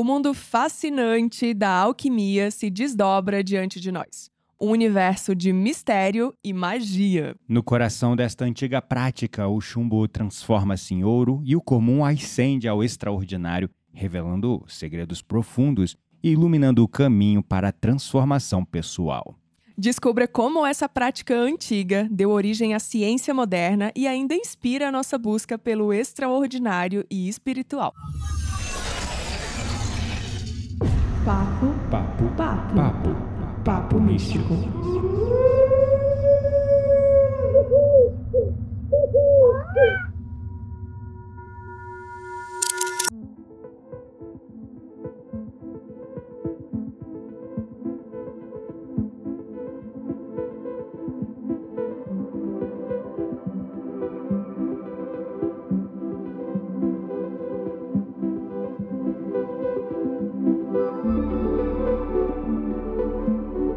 O mundo fascinante da alquimia se desdobra diante de nós. Um universo de mistério e magia. No coração desta antiga prática, o chumbo transforma-se em ouro e o comum ascende ao extraordinário, revelando segredos profundos e iluminando o caminho para a transformação pessoal. Descubra como essa prática antiga deu origem à ciência moderna e ainda inspira a nossa busca pelo extraordinário e espiritual. Papo, Papo, papo, papo, papo místico.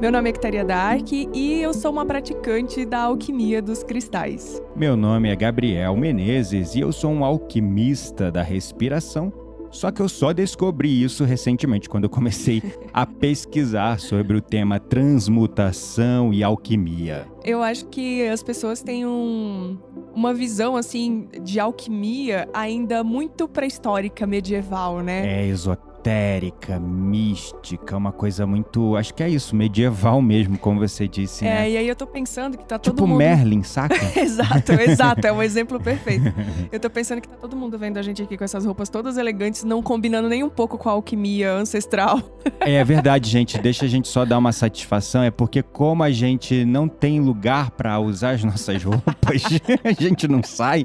Meu nome é Kitaria Dark e eu sou uma praticante da alquimia dos cristais. Meu nome é Gabriel Menezes e eu sou um alquimista da respiração. Só que eu só descobri isso recentemente, quando eu comecei a pesquisar sobre o tema transmutação e alquimia. Eu acho que as pessoas têm um- uma visão assim de alquimia ainda muito pré-histórica, medieval, né? É esotérica, mística, uma coisa muito. Acho que é isso, medieval mesmo, como você disse, É, né? e aí eu tô pensando que tá todo Tipo mundo. Merlin, saca? exato, exato, é um exemplo perfeito. Eu tô pensando que tá todo mundo vendo a gente aqui com essas roupas todas elegantes, não combinando nem um pouco com a alquimia ancestral. É verdade, gente. Deixa a gente só dar uma satisfação. É porque, como a gente não tem lugar pra usar as nossas roupas, a gente não sai,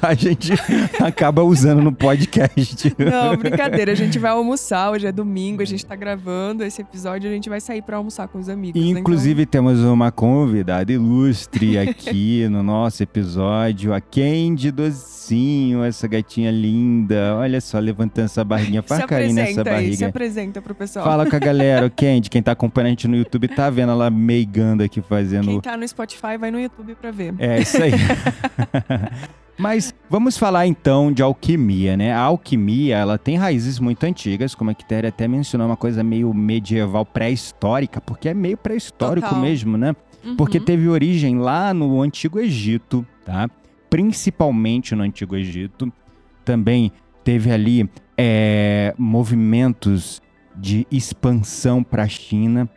a gente acaba usando no podcast. Não, brincadeira, a gente vai almoçar, hoje é domingo, a gente tá gravando esse episódio, a gente vai sair pra almoçar com os amigos. Né? inclusive, temos uma convidada ilustre aqui no nosso episódio, a Candy Docinho, essa gatinha linda. Olha só, levantando essa barriguinha, Então, faz carinho nessa apresenta aí, se barriga. apresenta pro pessoal. Fala com a galera, o Candy, quem tá acompanhando a gente no YouTube tá vendo ela meigando aqui, fazendo Quem tá no Spotify vai no YouTube pra ver. É isso aí. Mas vamos falar então de alquimia, né? A alquimia, ela tem raízes muito antigas, como a Quitéria até mencionou, uma coisa meio medieval, pré-histórica, porque é meio pré-histórico Total. mesmo, né? Porque Uhum. teve origem lá no Antigo Egito, tá? Principalmente no Antigo Egito. Também teve ali é, movimentos de expansão para a China,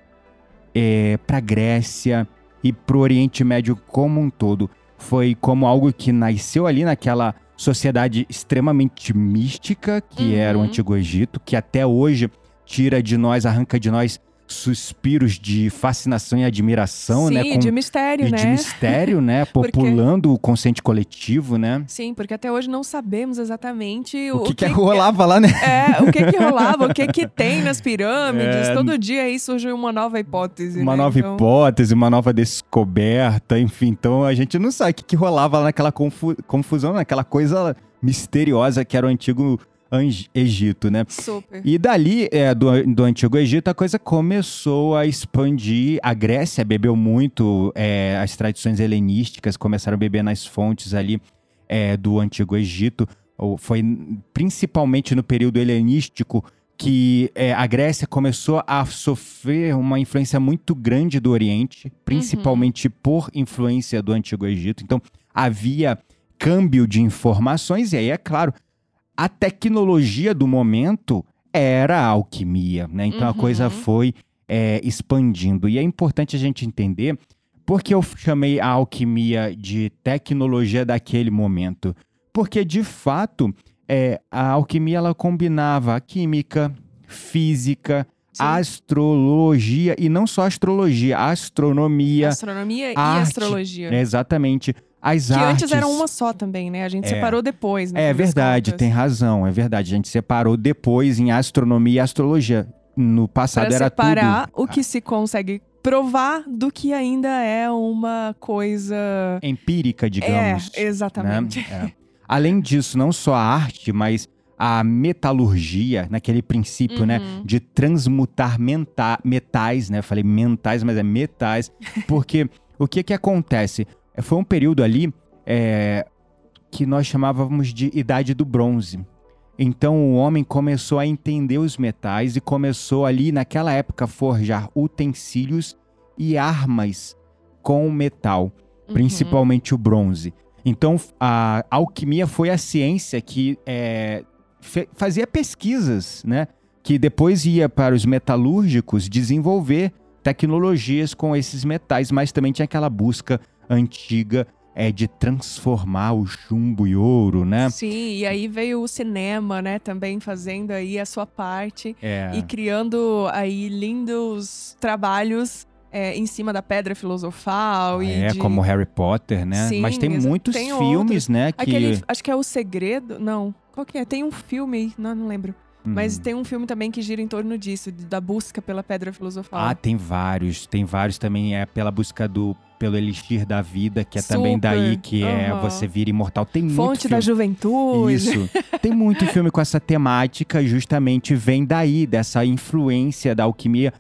é, para a Grécia e para o Oriente Médio como um todo. Foi como algo que nasceu ali naquela sociedade extremamente mística que era o Uhum. Antigo Egito, que até hoje tira de nós, arranca de nós suspiros de fascinação e admiração, Sim, né? e de mistério, e né? de mistério, né? Porque- Populando o consciente coletivo, né? Sim, porque até hoje não sabemos exatamente O que, que rolava lá, né? É, o que que rolava, o que que tem nas pirâmides. É. Todo dia aí surge uma nova hipótese, Uma né? nova Então, hipótese, uma nova descoberta, enfim. Então a gente não sabe o que, que rolava lá naquela confu- confusão, naquela coisa misteriosa que era o antigo Egito, né? Super. E dali, é, do, do Antigo Egito, a coisa começou a expandir. A Grécia bebeu muito, é, as tradições helenísticas começaram a beber nas fontes ali é, do Antigo Egito. Foi principalmente no período helenístico que é, a Grécia começou a sofrer uma influência muito grande do Oriente, principalmente por influência do Antigo Egito. Então, havia câmbio de informações, e aí, é claro, a tecnologia do momento era a alquimia, né? Então a Uhum. coisa foi é, expandindo. E é importante a gente entender por que eu chamei a alquimia de tecnologia daquele momento. Porque, de fato, é, a alquimia ela combinava a química, física, Sim. astrologia, e não só astrologia, astronomia. Astronomia e arte, astrologia. É, exatamente. As que artes. antes era uma só também, né? A gente É. separou depois, né? É verdade, tem razão, é verdade. A gente separou depois em astronomia e astrologia. No passado Pra era separar tudo o que se consegue provar do que ainda é uma coisa. empírica, digamos. é, exatamente. né? É. Além disso, não só a arte, mas a metalurgia, naquele princípio, né, Uhum. de transmutar menta- metais, né? Falei mentais, mas é metais, porque o que que acontece? É, Foi um período ali é, que nós chamávamos de Idade do Bronze. Então o homem começou a entender os metais e começou ali naquela época a forjar utensílios e armas com metal, Uhum. principalmente o bronze. Então a alquimia foi a ciência que é, fazia pesquisas, né? Que depois ia para os metalúrgicos desenvolver tecnologias com esses metais, mas também tinha aquela busca antiga é, de transformar o chumbo e ouro, né? Sim, e aí veio o cinema, né, também fazendo aí a sua parte É. e criando aí lindos trabalhos é, em cima da pedra filosofal e É, de... como Harry Potter, né? Sim, Mas tem muitos tem filmes, outros. né? Que... Aquele, acho que é o Segredo, não, qual que é? Tem um filme, não, não lembro, mas Hum. tem um filme também que gira em torno disso, da busca pela pedra filosofal. Ah, tem vários. Tem vários também. É pela busca do... Pelo elixir da vida, que é também Super. daí que é Aham. você vira imortal. Tem muito Fonte da juventude. Isso. Tem muito filme com essa temática, justamente vem daí, dessa influência da alquimia.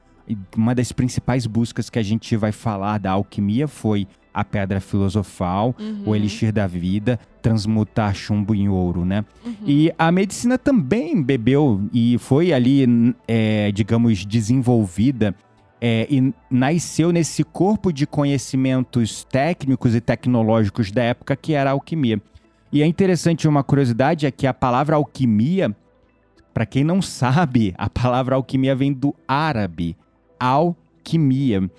Uma das principais buscas que a gente vai falar da alquimia foi a pedra filosofal, Uhum, o elixir da vida, transmutar chumbo em ouro, né? uhum. E a medicina também bebeu e foi ali, é, digamos, desenvolvida é, e nasceu nesse corpo de conhecimentos técnicos e tecnológicos da época que era a alquimia. E é interessante uma curiosidade é que a palavra alquimia, para quem não sabe, a palavra alquimia vem do árabe, alquimia,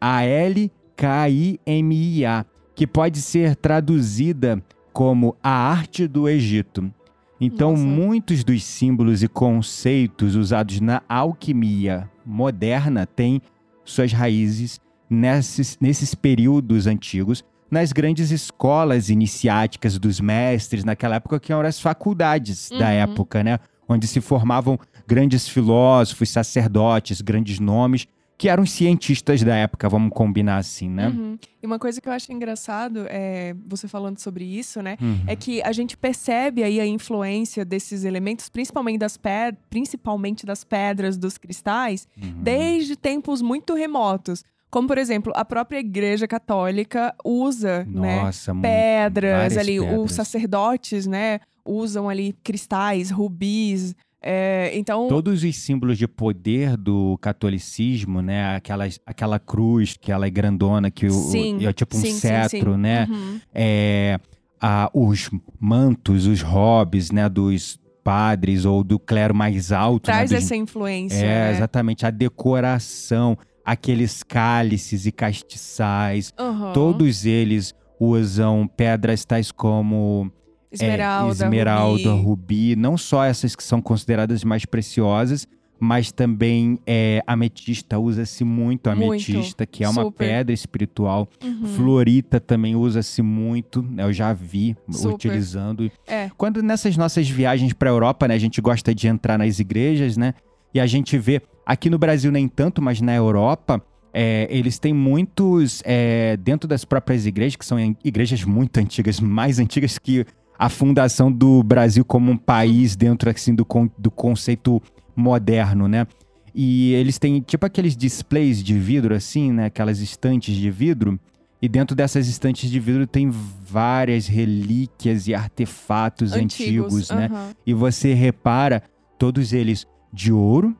A L K I M I A, que pode ser traduzida como a arte do Egito. Então, Nossa. muitos dos símbolos e conceitos usados na alquimia moderna têm suas raízes nesses, nesses períodos antigos, nas grandes escolas iniciáticas dos mestres, naquela época que eram as faculdades da Uhum. época, né? Onde se formavam grandes filósofos, sacerdotes, grandes nomes, que eram cientistas da época, vamos combinar assim, né? Uhum. E uma coisa que eu acho engraçado, é, você falando sobre isso, né? Uhum. É que a gente percebe aí a influência desses elementos, principalmente das, ped principalmente das pedras, dos cristais, Uhum. desde tempos muito remotos. Como, por exemplo, a própria Igreja Católica usa, né? Nossa, mu- Pedras ali, pedras. os sacerdotes, né? Usam ali cristais, rubis. É, então, Todos os símbolos de poder do catolicismo, né? Aquela, aquela cruz, aquela é grandona, que o, sim, é tipo um sim, cetro, sim. né? Uhum. É, a- os mantos, os hobbies, né? Dos padres ou do clero mais alto. né, Traz dos- essa influência. É, né? exatamente. A decoração, aqueles cálices e castiçais. Uhum. Todos eles usam pedras tais como é, Esmeralda, esmeralda, rubi. rubi. Não só essas que são consideradas mais preciosas, mas também é, ametista. Usa-se muito a Muito, ametista, que é uma super. pedra espiritual. Uhum. Florita também usa-se muito. né, Eu já vi Super. utilizando. É. Quando nessas nossas viagens para a Europa, né, a gente gosta de entrar nas igrejas, né? E a gente vê, aqui no Brasil nem tanto, mas na Europa, é, eles têm muitos, é, dentro das próprias igrejas, que são igrejas muito antigas, mais antigas que a fundação do Brasil como um país dentro assim, do, con- do conceito moderno, né? E eles têm tipo aqueles displays de vidro, assim, né? Aquelas estantes de vidro. E dentro dessas estantes de vidro tem várias relíquias e artefatos antigos, né? aham. E você repara todos eles de ouro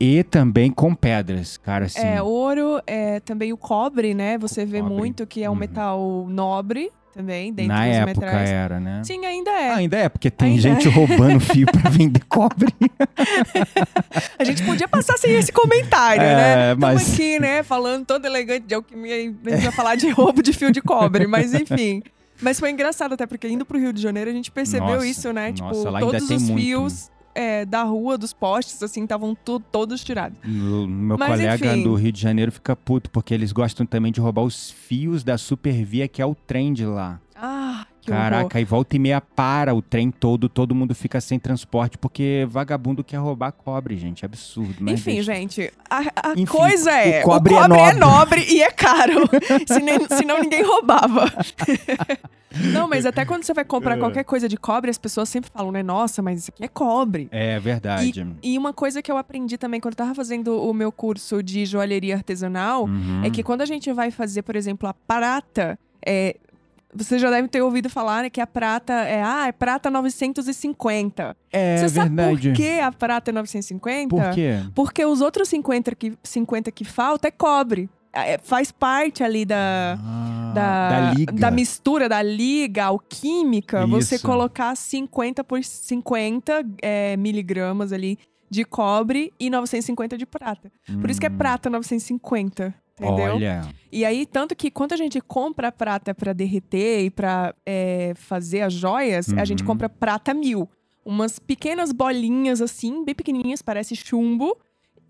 e também com pedras, cara, assim. É, ouro, é, também o cobre, né? Você vê cobre. muito que é um Uhum. metal nobre também, dentro Na dos época metais. era, né? Sim, ainda é. Ah, ainda é, porque tem Ainda gente é. roubando fio pra vender cobre. A gente podia passar sem esse comentário, É, né? Estamos mas- aqui, né, falando todo elegante de alquimia a gente vai falar de roubo de fio de cobre, mas enfim. Mas foi engraçado até, porque indo pro Rio de Janeiro a gente percebeu Nossa, isso, né? nossa, tipo, lá ainda todos os muito. fios é, da rua, dos postes, assim, estavam todos tirados. O meu Mas, colega enfim. do Rio de Janeiro fica puto, porque eles gostam também de roubar os fios da Supervia, que é o trem de lá. Ah, que horror. Caraca, e volta e meia para o trem todo, todo mundo fica sem transporte, porque vagabundo quer roubar cobre, gente. É absurdo, mas Enfim, deixa. gente, a, a Enfim, coisa é: o cobre é nobre. nobre e é caro. Se nem- senão ninguém roubava. Não, mas até quando você vai comprar É. qualquer coisa de cobre, as pessoas sempre falam, né? Nossa, mas isso aqui é cobre. É verdade. E uma coisa que eu aprendi também quando eu tava fazendo o meu curso de joalheria artesanal Uhum. é que quando a gente vai fazer, por exemplo, a prata, é, você já deve ter ouvido falar né, que a prata é, ah, é prata 950. É você sabe verdade. por que a prata é 950? Por quê? Porque os outros 50 que, 50 que falta é cobre. É, faz parte ali da, Ah, da, da da mistura, da liga alquímica, você Isso. colocar 50 por 50 é, miligramas ali de cobre e 950 de prata. Por isso que é Hum. prata 950, entendeu? Olha. E aí, tanto que quando a gente compra a prata pra derreter e pra é, fazer as joias, a gente Uhum. compra prata mil. Umas pequenas bolinhas assim, bem pequenininhas, parece chumbo,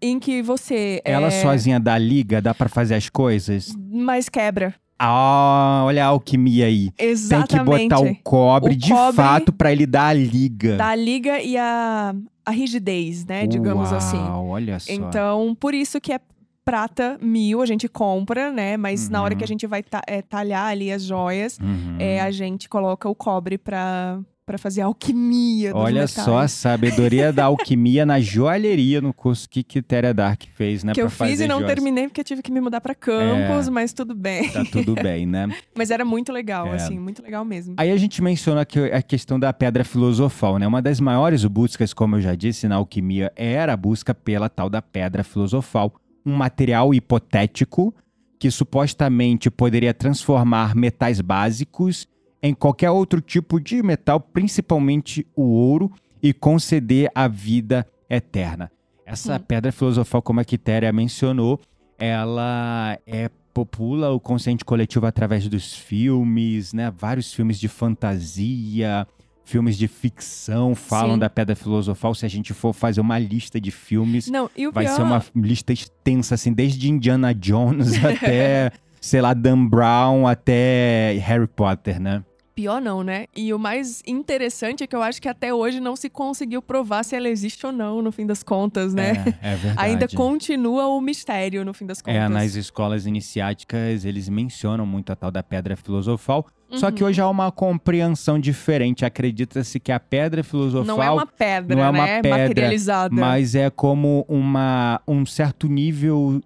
em que você... Ela é, sozinha da liga, dá pra fazer as coisas? Mas quebra. Ah, olha a alquimia aí. Exatamente. Tem que botar o cobre O de cobre fato pra ele dar a liga. Da liga e a, a rigidez, né? Digamos Uau, assim. Olha só. Então, por isso que é prata mil, a gente compra, né? Mas na hora Uhum. que a gente vai ta- é, talhar ali as joias, Uhum. é, a gente coloca o cobre pra, pra fazer alquimia dos Olha metais. só a sabedoria da alquimia na joalheria no curso que Quitéria Dark fez, né? Que eu fiz e não joias. terminei porque eu tive que me mudar pra campus, É. mas tudo bem. Tá tudo bem, né? Mas era muito legal, É. assim, muito legal mesmo. Aí a gente menciona que a questão da pedra filosofal, né? Uma das maiores buscas, como eu já disse, na alquimia era a busca pela tal da pedra filosofal, um material hipotético que supostamente poderia transformar metais básicos em qualquer outro tipo de metal, principalmente o ouro, e conceder a vida eterna. Essa Hum. pedra filosofal, como a Quitéria mencionou, ela é popula o consciente coletivo através dos filmes, né? Vários filmes de fantasia, filmes de ficção falam Sim. da pedra filosofal. Se a gente for fazer uma lista de filmes, Não, vai pior... ser uma lista extensa, assim, desde Indiana Jones até, sei lá, Dan Brown até Harry Potter, né? Pior não, né? E o mais interessante é que eu acho que até hoje não se conseguiu provar se ela existe ou não, no fim das contas, né? É, é verdade. Ainda continua o mistério, no fim das contas. É, nas escolas iniciáticas eles mencionam muito a tal da pedra filosofal. Só que Uhum. hoje há uma compreensão diferente. Acredita-se que a pedra filosofal Não é uma pedra, não é uma né? pedra, Materializada. mas é como uma, um certo nível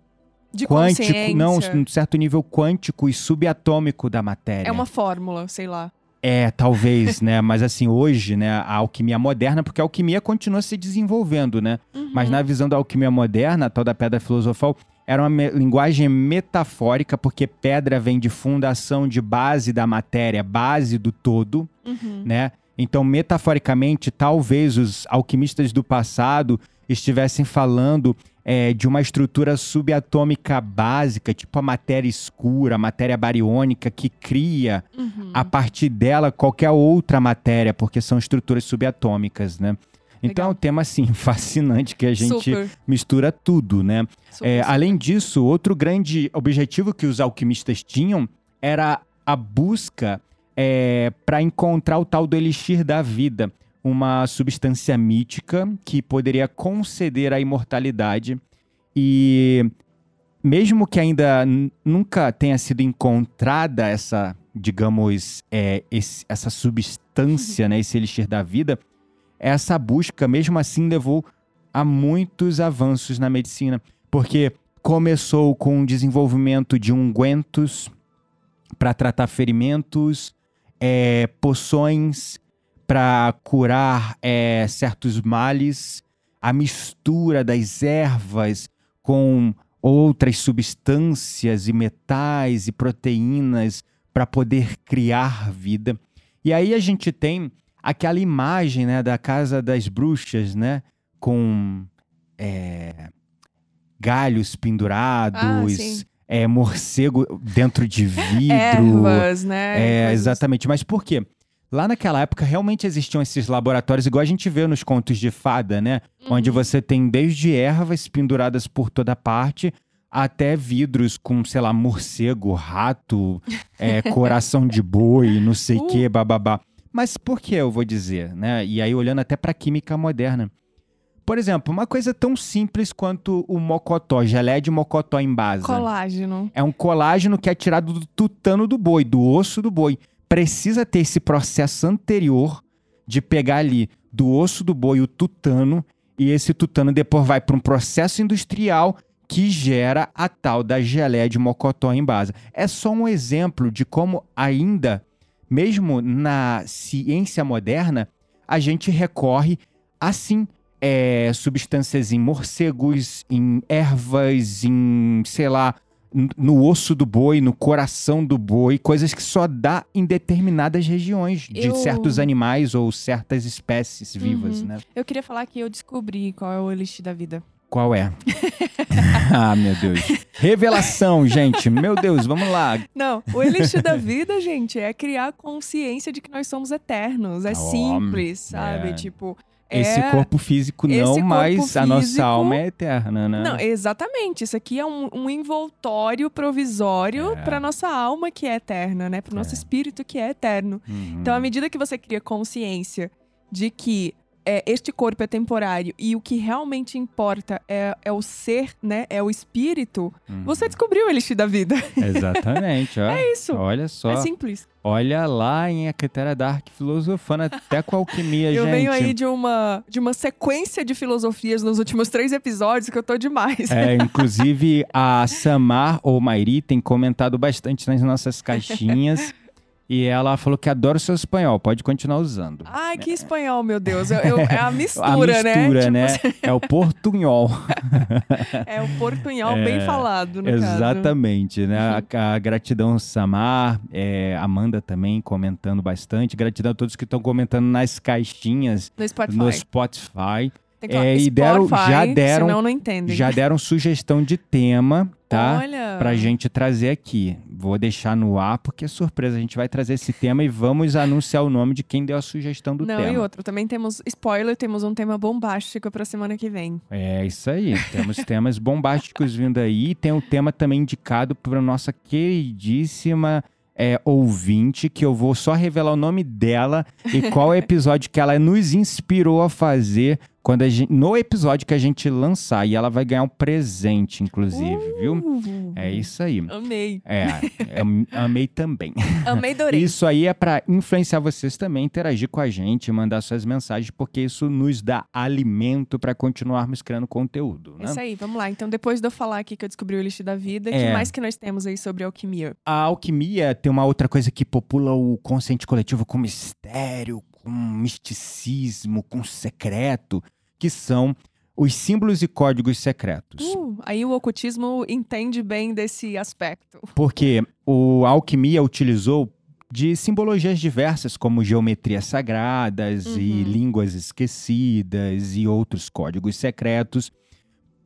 de quântico, não, um certo nível quântico e subatômico da matéria. É uma fórmula, sei lá. É, talvez, né? Mas assim, hoje, né, a alquimia moderna, porque a alquimia continua se desenvolvendo, né? Uhum. Mas na visão da alquimia moderna, a tal da pedra filosofal, era uma me- linguagem metafórica, porque pedra vem de fundação, de base da matéria, base do todo, Uhum. né? Então, metaforicamente, talvez os alquimistas do passado estivessem falando é, de uma estrutura subatômica básica, tipo a matéria escura, a matéria bariônica, que cria Uhum. a partir dela qualquer outra matéria, porque são estruturas subatômicas, né? Então é Legal. um tema, assim, fascinante que a gente Super, mistura tudo, né? super, É, super. além disso, outro grande objetivo que os alquimistas tinham era a busca para encontrar o tal do elixir da vida, uma substância mítica que poderia conceder a imortalidade. E mesmo que ainda nunca tenha sido encontrada essa, digamos, é, esse- essa substância, né, esse elixir da vida, essa busca, mesmo assim, levou a muitos avanços na medicina, porque começou com o desenvolvimento de ungüentos para tratar ferimentos, é, poções para curar é, certos males, a mistura das ervas com outras substâncias e metais e proteínas para poder criar vida. E aí a gente tem aquela imagem né, da casa das bruxas, né? Com é, galhos Ah, pendurados, sim. é, morcego dentro de vidro. Ervas, né? É, exatamente. Mas por quê? Lá naquela época realmente existiam esses laboratórios, igual a gente vê nos contos de fada, né? Onde Uhum. você tem desde ervas penduradas por toda parte até vidros com, sei lá, morcego, rato, é, coração de boi, não sei o Uh. que, bababá. Mas por que eu vou dizer, né? E aí olhando até pra química moderna. Por exemplo, uma coisa tão simples quanto o mocotó, gelé de mocotó em base. Colágeno. É um colágeno que é tirado do tutano do boi, do osso do boi. Precisa ter esse processo anterior de pegar ali do osso do boi o tutano e esse tutano depois vai para um processo industrial que gera a tal da geleia de mocotó em base. É só um exemplo de como ainda mesmo na ciência moderna, a gente recorre assim é, substâncias em morcegos, em ervas, em, sei lá, no osso do boi, no coração do boi, coisas que só dá em determinadas regiões de Eu- certos animais ou certas espécies vivas, Uhum. né? Eu queria falar que eu descobri qual é o elixir da vida. Qual é? ah, meu Deus. Revelação, gente. Meu Deus, vamos lá. Não, o elixir da vida, gente, é criar consciência de que nós somos eternos. É Ó, simples, sabe? é. Tipo. Esse é- corpo físico esse não, corpo mas a nossa físico- alma é eterna, né? Não, exatamente. Isso aqui é um, um envoltório provisório É. para nossa alma que é eterna, né? Para o nosso É. espírito que é eterno. Uhum. Então, à medida que você cria consciência de que é, este corpo é temporário e o que realmente importa é, é o ser, né? É o espírito, Uhum. você descobriu o elixir da vida. Exatamente, ó. É isso. Olha só. É simples. Olha lá em Aquetera Dark filosofando até com a alquimia, Eu gente. venho aí de uma, de uma sequência de filosofias nos últimos três episódios que eu tô demais. É, inclusive a Samar ou Mairi tem comentado bastante nas nossas caixinhas. E ela falou que adora o seu espanhol, pode continuar usando. Ai, que espanhol, meu Deus. Eu- eu- é a mistura, a mistura, né? né? Tipo, É o portunhol. é o portunhol É, bem falado, no caso. Exatamente, né? Uhum. A, a gratidão Samar, é, Amanda também comentando bastante. Gratidão a todos que estão comentando nas caixinhas No Spotify. no Spotify. Tem que é, e deram- Spotify, já deram- Senão não entendem. Já deram sugestão de tema, tá? Olha. Pra gente trazer aqui. Vou deixar no ar, porque é surpresa. A gente vai trazer esse tema e vamos anunciar o nome de quem deu a sugestão do Não, tema. e outro. Também temos spoiler, temos um tema bombástico pra semana que vem. É isso aí. Temos temas bombásticos vindo aí. Tem um tema também indicado para nossa queridíssima é, ouvinte, que eu vou só revelar o nome dela e qual episódio que ela nos inspirou a fazer quando gente, no episódio que a gente lançar. E ela vai ganhar um presente, inclusive, viu? Uh, É isso aí. Amei. É, eu amei também. Amei, adorei. Isso aí é para influenciar vocês também, interagir com a gente, mandar suas mensagens, porque isso nos dá alimento para continuarmos criando conteúdo, né? Isso aí, vamos lá. Então, depois de eu falar aqui que eu descobri o elixir da vida, É. que mais que nós temos aí sobre alquimia? A alquimia tem uma outra coisa que popula o consciente coletivo com mistério, com misticismo, com secreto, que são os símbolos e códigos secretos. Uh, aí o ocultismo entende bem desse aspecto. Porque o a alquimia utilizou de simbologias diversas, como geometrias sagradas e Uhum. línguas esquecidas e outros códigos secretos,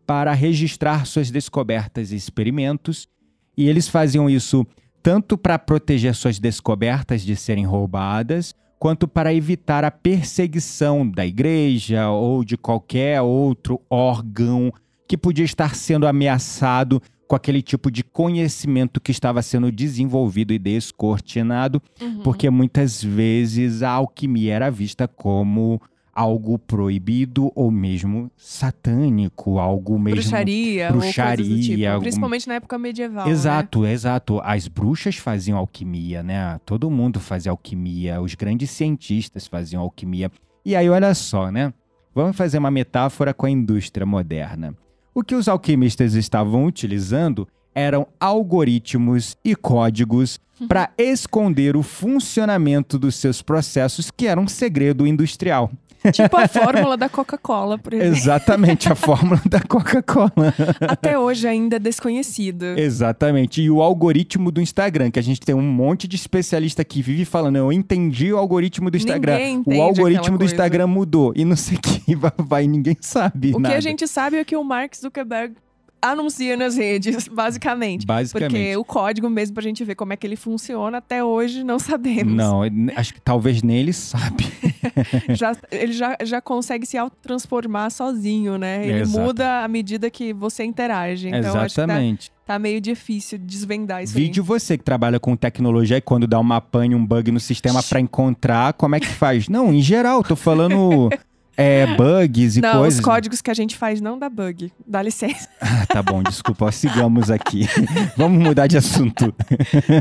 para registrar suas descobertas e experimentos. E eles faziam isso tanto para proteger suas descobertas de serem roubadas, quanto para evitar a perseguição da igreja ou de qualquer outro órgão que podia estar sendo ameaçado com aquele tipo de conhecimento que estava sendo desenvolvido e descortinado, Uhum. porque muitas vezes a alquimia era vista como algo proibido ou mesmo satânico, algo mesmo bruxaria, bruxaria, tipo. algum- Principalmente na época medieval. né? Exato, exato. As bruxas faziam alquimia, né? Todo mundo fazia alquimia, os grandes cientistas faziam alquimia. E aí, olha só, né? Vamos fazer uma metáfora com a indústria moderna. O que os alquimistas estavam utilizando eram algoritmos e códigos para esconder o funcionamento dos seus processos, que era um segredo industrial. Tipo a fórmula da Coca-Cola, por exemplo. Exatamente, a fórmula da Coca-Cola. Até hoje ainda é desconhecida. Exatamente. E o algoritmo do Instagram, que a gente tem um monte de especialista que vive falando, eu entendi o algoritmo do Instagram. O algoritmo do. Instagram mudou. E não sei o que vai, vai, ninguém sabe O nada. que a gente sabe é que o Mark Zuckerberg anuncia nas redes, basicamente. Basicamente. Porque o código mesmo pra gente ver como é que ele funciona, até hoje não sabemos. Não, acho que talvez nem ele sabe. Já, ele já, já consegue se autotransformar sozinho, né? Ele Exato. muda à medida que você interage. Então acho que tá, Exatamente. tá meio difícil desvendar isso Vídeo você que trabalha com tecnologia e quando dá uma pane, um bug no sistema pra encontrar, como é que faz? Não, em geral, tô falando é, bugs e. Não, coisas. os códigos que a gente faz não dá bug. Dá licença. Ah, tá bom, desculpa, sigamos aqui. Vamos mudar de assunto.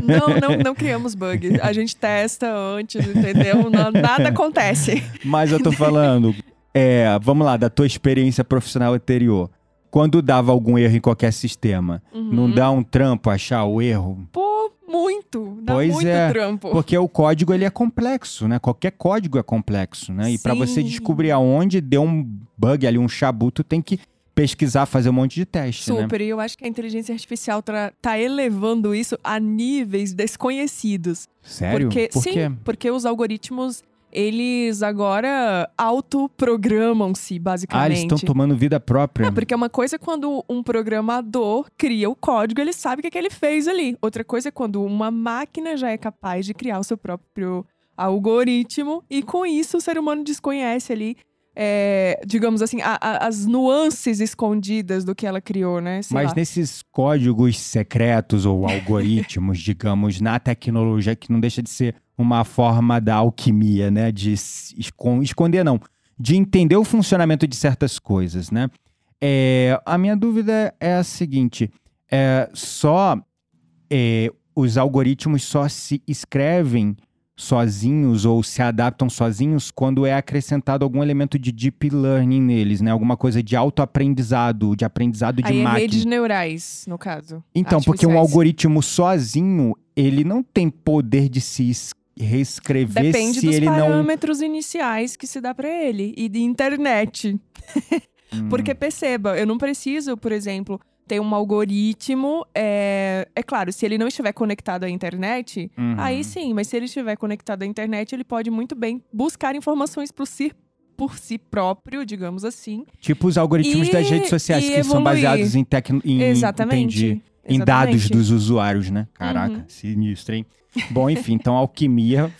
Não, não, não criamos bug. A gente testa antes, entendeu? Não- nada acontece. Mas eu tô falando, é, vamos lá, da tua experiência profissional anterior. Quando dava algum erro em qualquer sistema, Uhum. não dá um trampo achar o erro? Pô, muito. Dá Pois muito é, trampo. Porque o código ele é complexo, né? Qualquer código é complexo, né? E para você descobrir aonde deu um bug ali, um chabuto, tem que pesquisar, fazer um monte de teste, né? Super, e eu acho que a inteligência artificial tá elevando isso a níveis desconhecidos. Sério? Porque, Por sim, quê? porque os algoritmos, eles agora autoprogramam-se, Ah, basicamente. eles estão tomando vida própria. É, porque uma coisa é quando um programador cria o código, ele sabe o que, é que ele fez ali. Outra coisa é quando uma máquina já é capaz de criar o seu próprio algoritmo e com isso o ser humano desconhece ali, é, digamos assim, a- a- as nuances escondidas do que ela criou, né? Sei Mas lá. nesses códigos secretos ou algoritmos, digamos, na tecnologia, que não deixa de ser uma forma da alquimia, né? De esconder, não. De entender o funcionamento de certas coisas, né? É, a minha dúvida é a seguinte: é, só é, os algoritmos só se escrevem sozinhos ou se adaptam sozinhos quando é acrescentado algum elemento de deep learning neles, né? Alguma coisa de autoaprendizado, de aprendizado de Aí é máquina. redes neurais, no caso. Então, porque um algoritmo sozinho, ele não tem poder de se es- reescrever Depende se dos ele não. parâmetros iniciais que se dá pra ele e de internet. Hum, Porque perceba, eu não preciso, por exemplo, ter um algoritmo. É, é claro, se ele não estiver conectado à internet, uhum. aí sim, mas se ele estiver conectado à internet, ele pode muito bem buscar informações por si, por si próprio, digamos assim. Tipo os algoritmos E- das redes sociais, que são evoluir. baseados em, tecno... em, Exatamente. entendi, em dados Exatamente. dos usuários, né? Caraca, Uhum. sinistro, hein? Bom, enfim, então a alquimia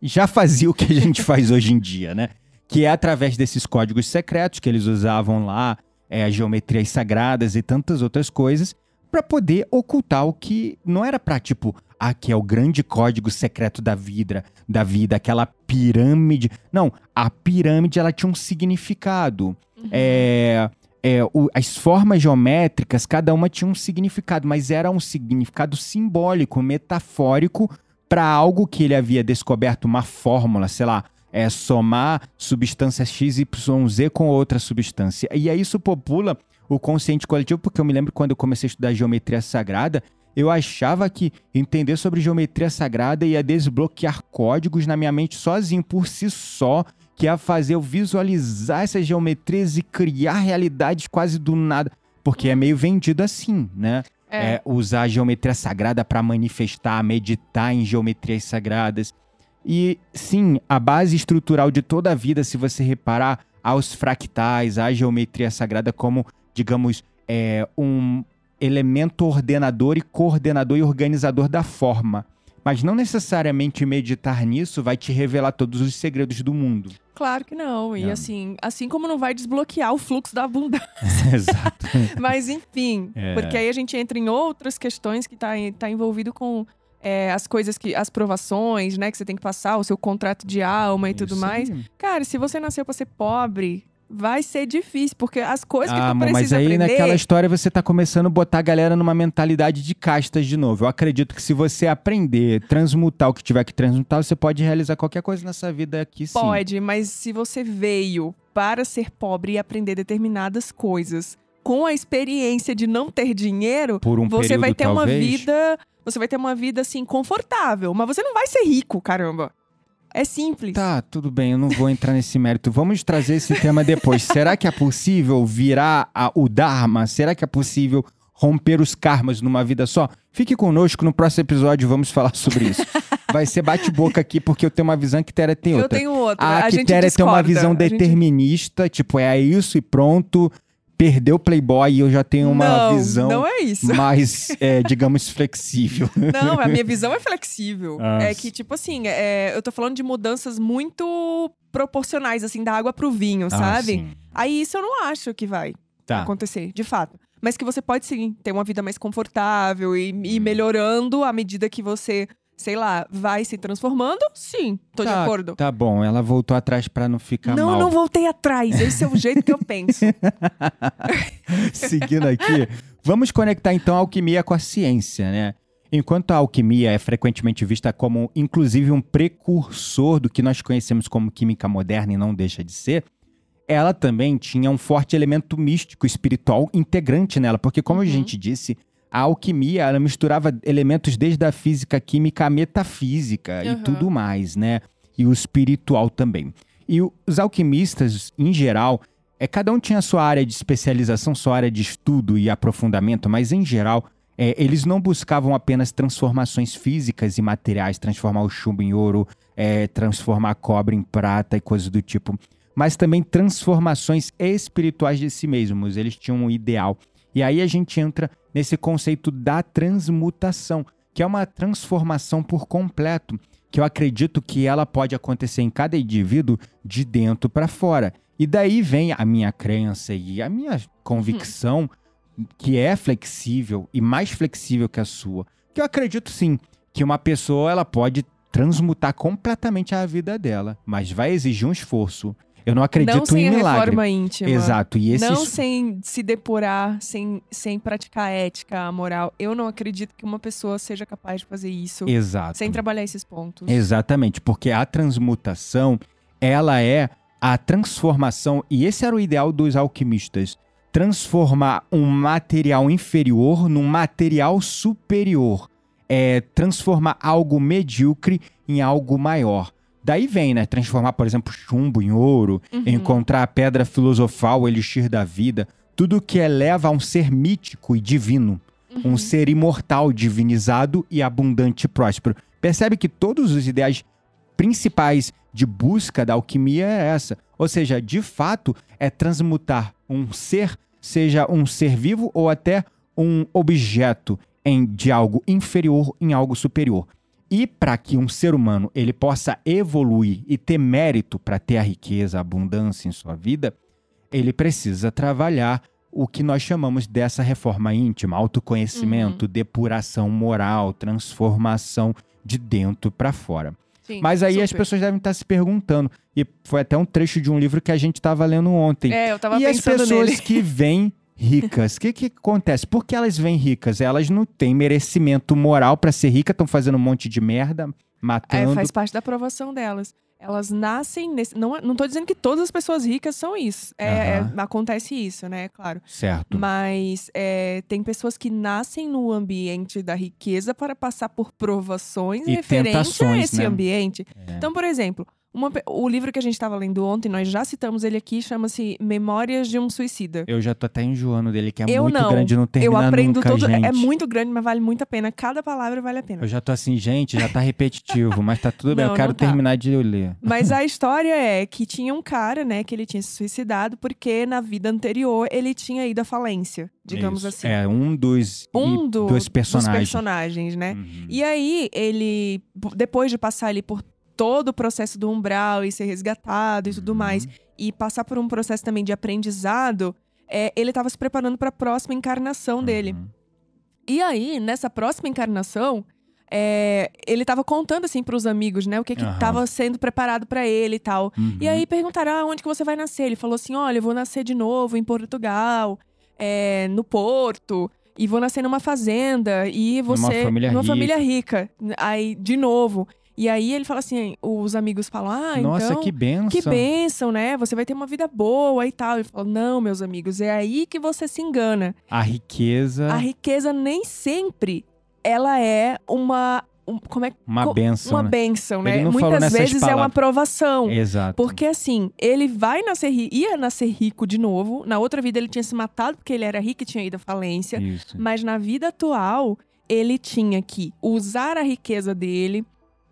já fazia o que a gente faz hoje em dia, né? Que é através desses códigos secretos que eles usavam lá, é, as geometrias sagradas e tantas outras coisas, para poder ocultar o que não era pra, tipo, ah, que é o grande código secreto da vida, da vida, aquela pirâmide. Não, a pirâmide ela tinha um significado. Uhum. É, é, o- as formas geométricas, cada uma tinha um significado, mas era um significado simbólico, metafórico, para algo que ele havia descoberto uma fórmula, sei lá, é somar substância XYZ com outra substância. E aí isso popula o consciente coletivo, porque eu me lembro quando eu comecei a estudar geometria sagrada, eu achava que entender sobre geometria sagrada ia desbloquear códigos na minha mente sozinho, por si só, que ia fazer eu visualizar essas geometrias e criar realidades quase do nada. Porque é meio vendido assim, né? É. É, usar a geometria sagrada para manifestar, meditar em geometrias sagradas. E sim, a base estrutural de toda a vida, se você reparar, aos fractais, à geometria sagrada como, digamos, é, um elemento ordenador e coordenador e organizador da forma. Mas não necessariamente meditar nisso vai te revelar todos os segredos do mundo. Claro que não. E Não. assim, assim como não vai desbloquear o fluxo da abundância. Exato. Mas enfim, É. porque aí a gente entra em outras questões que tá, em- tá envolvido com é, as coisas que. as provações, né? Que você tem que passar, o seu contrato de alma e tudo Isso mais. aí. Cara, se você nasceu pra ser pobre, vai ser difícil, porque as coisas que Ah, tu precisa mas aí aprender. naquela história você tá começando a botar a galera numa mentalidade de castas de novo. Eu acredito que se você aprender, transmutar o que tiver que transmutar, você pode realizar qualquer coisa nessa vida aqui sim. Pode, mas se você veio para ser pobre e aprender determinadas coisas com a experiência de não ter dinheiro, Por um você período, vai ter uma talvez. vida. Você vai ter uma vida assim confortável, mas você não vai ser rico, caramba. É simples. Tá, tudo bem, eu não vou entrar nesse mérito. Vamos trazer esse tema depois. Será que é possível virar a- o Dharma? Será que é possível romper os karmas numa vida só? Fique conosco no próximo episódio, vamos falar sobre isso. Vai ser bate-boca aqui, porque eu tenho uma visão que Tera tem Eu outra. tenho outra. A a gente Quitéria tem uma visão A gente- determinista, tipo, é isso e pronto. Perdeu o Playboy e eu já tenho uma não, visão Não é isso. mais, é, digamos, flexível. Não, a minha visão é flexível. Ah, é que, tipo assim, é, eu tô falando de mudanças muito proporcionais, assim, da água pro vinho, Ah, sabe? sim. Aí isso eu não acho que vai Tá. acontecer, de fato. Mas que você pode sim ter uma vida mais confortável e ir melhorando à medida que você, sei lá, vai se transformando, sim, tô de Tá, acordo. Tá bom, ela voltou atrás pra não ficar não, mal. não voltei atrás. Esse é o jeito que eu penso. Seguindo aqui, vamos conectar então a alquimia com a ciência, né? Enquanto a alquimia é frequentemente vista como, inclusive, um precursor do que nós conhecemos como química moderna e não deixa de ser, ela também tinha um forte elemento místico espiritual integrante nela, porque, como a Uhum. gente disse, a alquimia, ela misturava elementos desde a física, química, a metafísica e Aham. tudo mais, né? E o espiritual também. E os alquimistas, em geral, é, cada um tinha sua área de especialização, sua área de estudo e aprofundamento, mas em geral, é, eles não buscavam apenas transformações físicas e materiais, transformar o chumbo em ouro, é, transformar a cobre em prata e coisas do tipo, mas também transformações espirituais de si mesmos. Eles tinham um ideal. E aí a gente entra nesse conceito da transmutação, que é uma transformação por completo, que eu acredito que ela pode acontecer em cada indivíduo de dentro para fora. E daí vem a minha crença e a minha convicção que é flexível e mais flexível que a sua. Que eu acredito sim que uma pessoa ela pode transmutar completamente a vida dela, mas vai exigir um esforço. Eu não acredito não sem em milagre. reforma íntima. Exato. E esse Não sem se depurar, sem, sem praticar a ética, a moral. Eu não acredito que uma pessoa seja capaz de fazer isso Exato. sem trabalhar esses pontos. Exatamente, porque a transmutação, ela é a transformação, e esse era o ideal dos alquimistas, transformar um material inferior num material superior, é transformar algo medíocre em algo maior. Daí vem, né, transformar, por exemplo, chumbo em ouro, Uhum. encontrar a pedra filosofal, o elixir da vida, tudo que eleva a um ser mítico e divino Uhum. um ser imortal, divinizado e abundante e próspero. Percebe que todos os ideais principais de busca da alquimia é essa. Ou seja, de fato, é transmutar um ser, seja um ser vivo ou até um objeto em, de algo inferior em algo superior. E para que um ser humano ele possa evoluir e ter mérito para ter a riqueza, a abundância em sua vida, ele precisa trabalhar o que nós chamamos dessa reforma íntima, autoconhecimento, depuração moral, transformação de dentro para fora. Sim, Mas aí as super. pessoas devem estar se perguntando, e foi até um trecho de um livro que a gente estava lendo ontem. É, eu tava e as pessoas nele. que vêm ricas, o que, que acontece? Por que elas vêm ricas? Elas não têm merecimento moral para ser ricas, estão fazendo um monte de merda, É, matando. faz parte da aprovação delas. Elas nascem nesse. Não, não tô dizendo que todas as pessoas ricas são isso. É, é, Aham. acontece isso, né? Claro. Certo. Mas é, tem pessoas que nascem no ambiente da riqueza para passar por provações E referentes a esse né? ambiente. É. Então, por exemplo, uma o livro que a gente estava lendo ontem, nós já citamos ele aqui, chama-se Memórias de um Suicida. Eu já tô até enjoando dele, que é Eu muito não. grande, não termina Eu aprendo nunca, todo. gente. É muito grande, mas vale muito a pena. Cada palavra vale a pena. Eu já tô assim, gente, já tá repetitivo, mas tá tudo bem, Não, eu quero tá. terminar de ler. Mas a história é que tinha um cara, né, que ele tinha se suicidado porque na vida anterior ele tinha ido à falência, digamos Isso. assim. É, um dos, Um do- dos personagens. dos personagens, né? Uhum. E aí, ele, depois de passar ali por todo o processo do umbral e ser resgatado e tudo Uhum. mais, e passar por um processo também de aprendizado, é, ele estava se preparando para a próxima encarnação dele. Uhum. E aí, nessa próxima encarnação, é, ele estava contando assim para os amigos, né, o que que estava sendo preparado para ele e tal. Uhum. E aí perguntaram, ah, onde que você vai nascer? Ele falou assim, olha, eu vou nascer de novo em Portugal, é, no Porto, e vou nascer numa fazenda, e Numa você... família numa rica. família rica. Aí, de novo. E aí ele fala assim, os amigos falam, ah, Nossa, então... que benção. Que bênção, né? Você vai ter uma vida boa e tal. Ele falou: Não, meus amigos, é aí que você se engana. A riqueza, A riqueza nem sempre ela é uma. um- como é uma benção, uma né? benção, né? Muitas vezes é uma aprovação. Exato. Porque assim, ele vai nascer rico, ia nascer rico de novo. Na outra vida ele tinha se matado porque ele era rico e tinha ido à falência. Isso. Mas na vida atual, ele tinha que usar a riqueza dele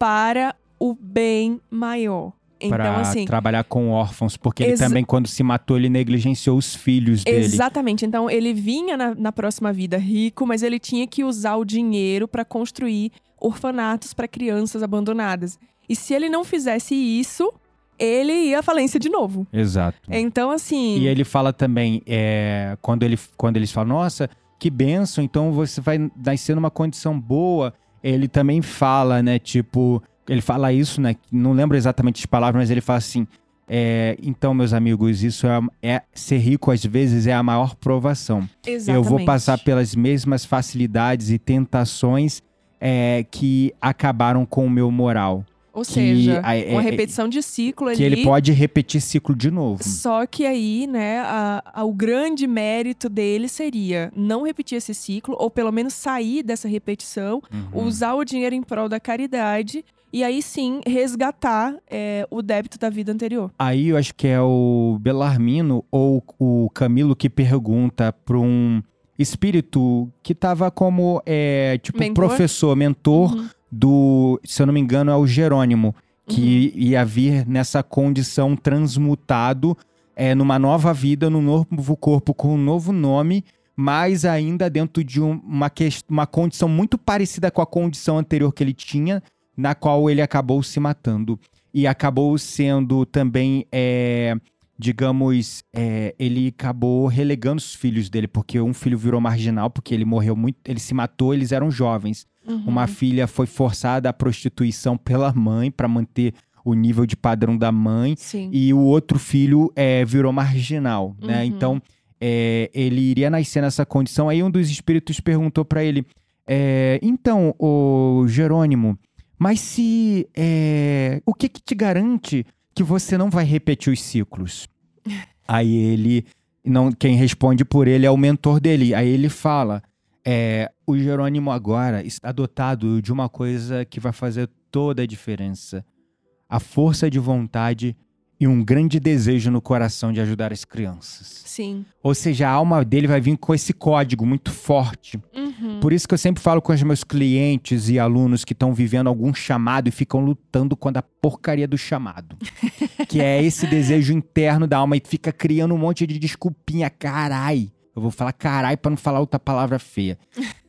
para o bem maior. Então, pra assim. trabalhar com órfãos, porque ele também, quando se matou, ele negligenciou os filhos dele. Exatamente. Então, ele vinha na, na próxima vida rico, mas ele tinha que usar o dinheiro para construir orfanatos para crianças abandonadas. E se ele não fizesse isso, ele ia à falência de novo. Exato. Então, assim. E ele fala também, é, quando, ele, quando eles falam, nossa, que benção, então você vai nascer numa condição boa. Ele também fala, né, tipo, ele fala isso, né, não lembro exatamente as palavras, mas ele fala assim, é, então, meus amigos, isso é, é- ser rico às vezes é a maior provação. Exatamente. Eu vou passar pelas mesmas facilidades e tentações é, que acabaram com o meu moral. Ou Que seja, a- é- uma é- repetição de ciclo ali. Que ele pode repetir ciclo de novo. Só que aí, né, a- a- o grande mérito dele seria não repetir esse ciclo, ou pelo menos sair dessa repetição, Uhum. usar o dinheiro em prol da caridade e aí sim resgatar é, o débito da vida anterior. Aí eu acho que é o Belarmino ou o Camilo que pergunta para um espírito que tava como, é, tipo, Mentor? professor, mentor Uhum. Do, se eu não me engano, é o Jerônimo, que ia vir nessa condição transmutado é, numa nova vida, num novo corpo com um novo nome, mas ainda dentro de um- uma, uma condição muito parecida com a condição anterior que ele tinha, na qual ele acabou se matando. E acabou sendo também, é, digamos, é, ele acabou relegando os filhos dele, porque um filho virou marginal, porque ele morreu muito, ele se matou, eles eram jovens. Uhum. Uma filha foi forçada à prostituição pela mãe para manter o nível de padrão da mãe Sim. e o outro filho é, virou marginal, né? Uhum. Então é, ele iria nascer nessa condição. Aí um dos espíritos perguntou para ele: é, então, o Jerônimo, mas se é, o que que te garante que você não vai repetir os ciclos? Aí ele não, quem responde por ele é o mentor dele. Aí ele fala: é, o Jerônimo agora está dotado de uma coisa que vai fazer toda a diferença: a força de vontade e um grande desejo no coração de ajudar as crianças. Sim. Ou seja, a alma dele vai vir com esse código muito forte. Uhum. Por isso que eu sempre falo com os meus clientes e alunos que estão vivendo algum chamado e ficam lutando contra a porcaria do chamado. que é esse desejo interno da alma e fica criando um monte de desculpinha. Carai. Eu vou falar carai pra não falar outra palavra feia.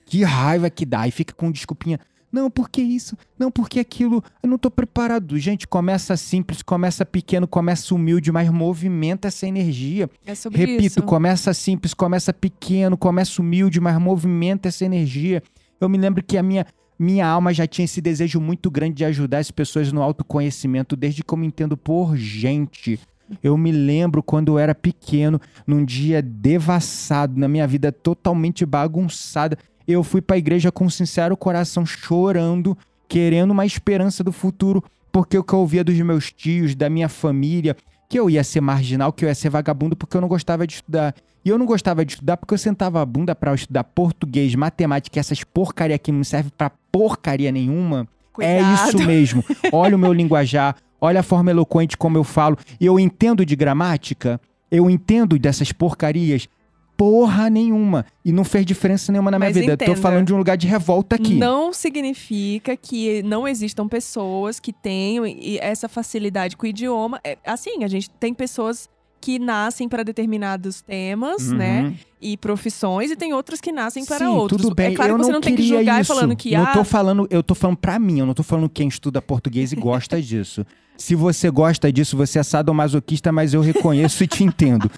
Que raiva que dá. E fica com desculpinha. Não, porque isso? Não, porque aquilo? Eu não tô preparado. Gente, começa simples, começa pequeno, começa humilde, mas movimenta essa energia. É sobre Repito, isso. começa simples, começa pequeno, começa humilde, mas movimenta essa energia. Eu me lembro que a minha, minha alma já tinha esse desejo muito grande de ajudar as pessoas no autoconhecimento, desde que eu me entendo por gente. Eu me lembro quando eu era pequeno, num dia devassado, na minha vida totalmente bagunçada. Eu fui pra igreja com um sincero coração, chorando, querendo uma esperança do futuro, porque o que eu ouvia dos meus tios, da minha família, que eu ia ser marginal, que eu ia ser vagabundo porque eu não gostava de estudar. E eu não gostava de estudar porque eu sentava a bunda pra estudar português, matemática, essas porcaria que não serve pra porcaria nenhuma. É Cuidado. isso mesmo. Olha o meu linguajar, olha a forma eloquente como eu falo. E eu entendo de gramática, eu entendo dessas porcarias. Porra nenhuma. E não fez diferença nenhuma na minha Mas vida. Eu tô entenda, falando de um lugar de revolta aqui. Não significa que não existam pessoas que tenham essa facilidade com o idioma. É, assim, a gente tem pessoas que nascem para determinados temas, Uhum. né? E profissões, e tem outras que nascem para Sim, outros. tudo bem. É claro eu que você não não tem que julgar isso. falando que não ah, tô falando, eu tô falando pra mim, eu não tô falando quem estuda português e gosta disso. Se você gosta disso, você é sadomasoquista, mas eu reconheço e te entendo.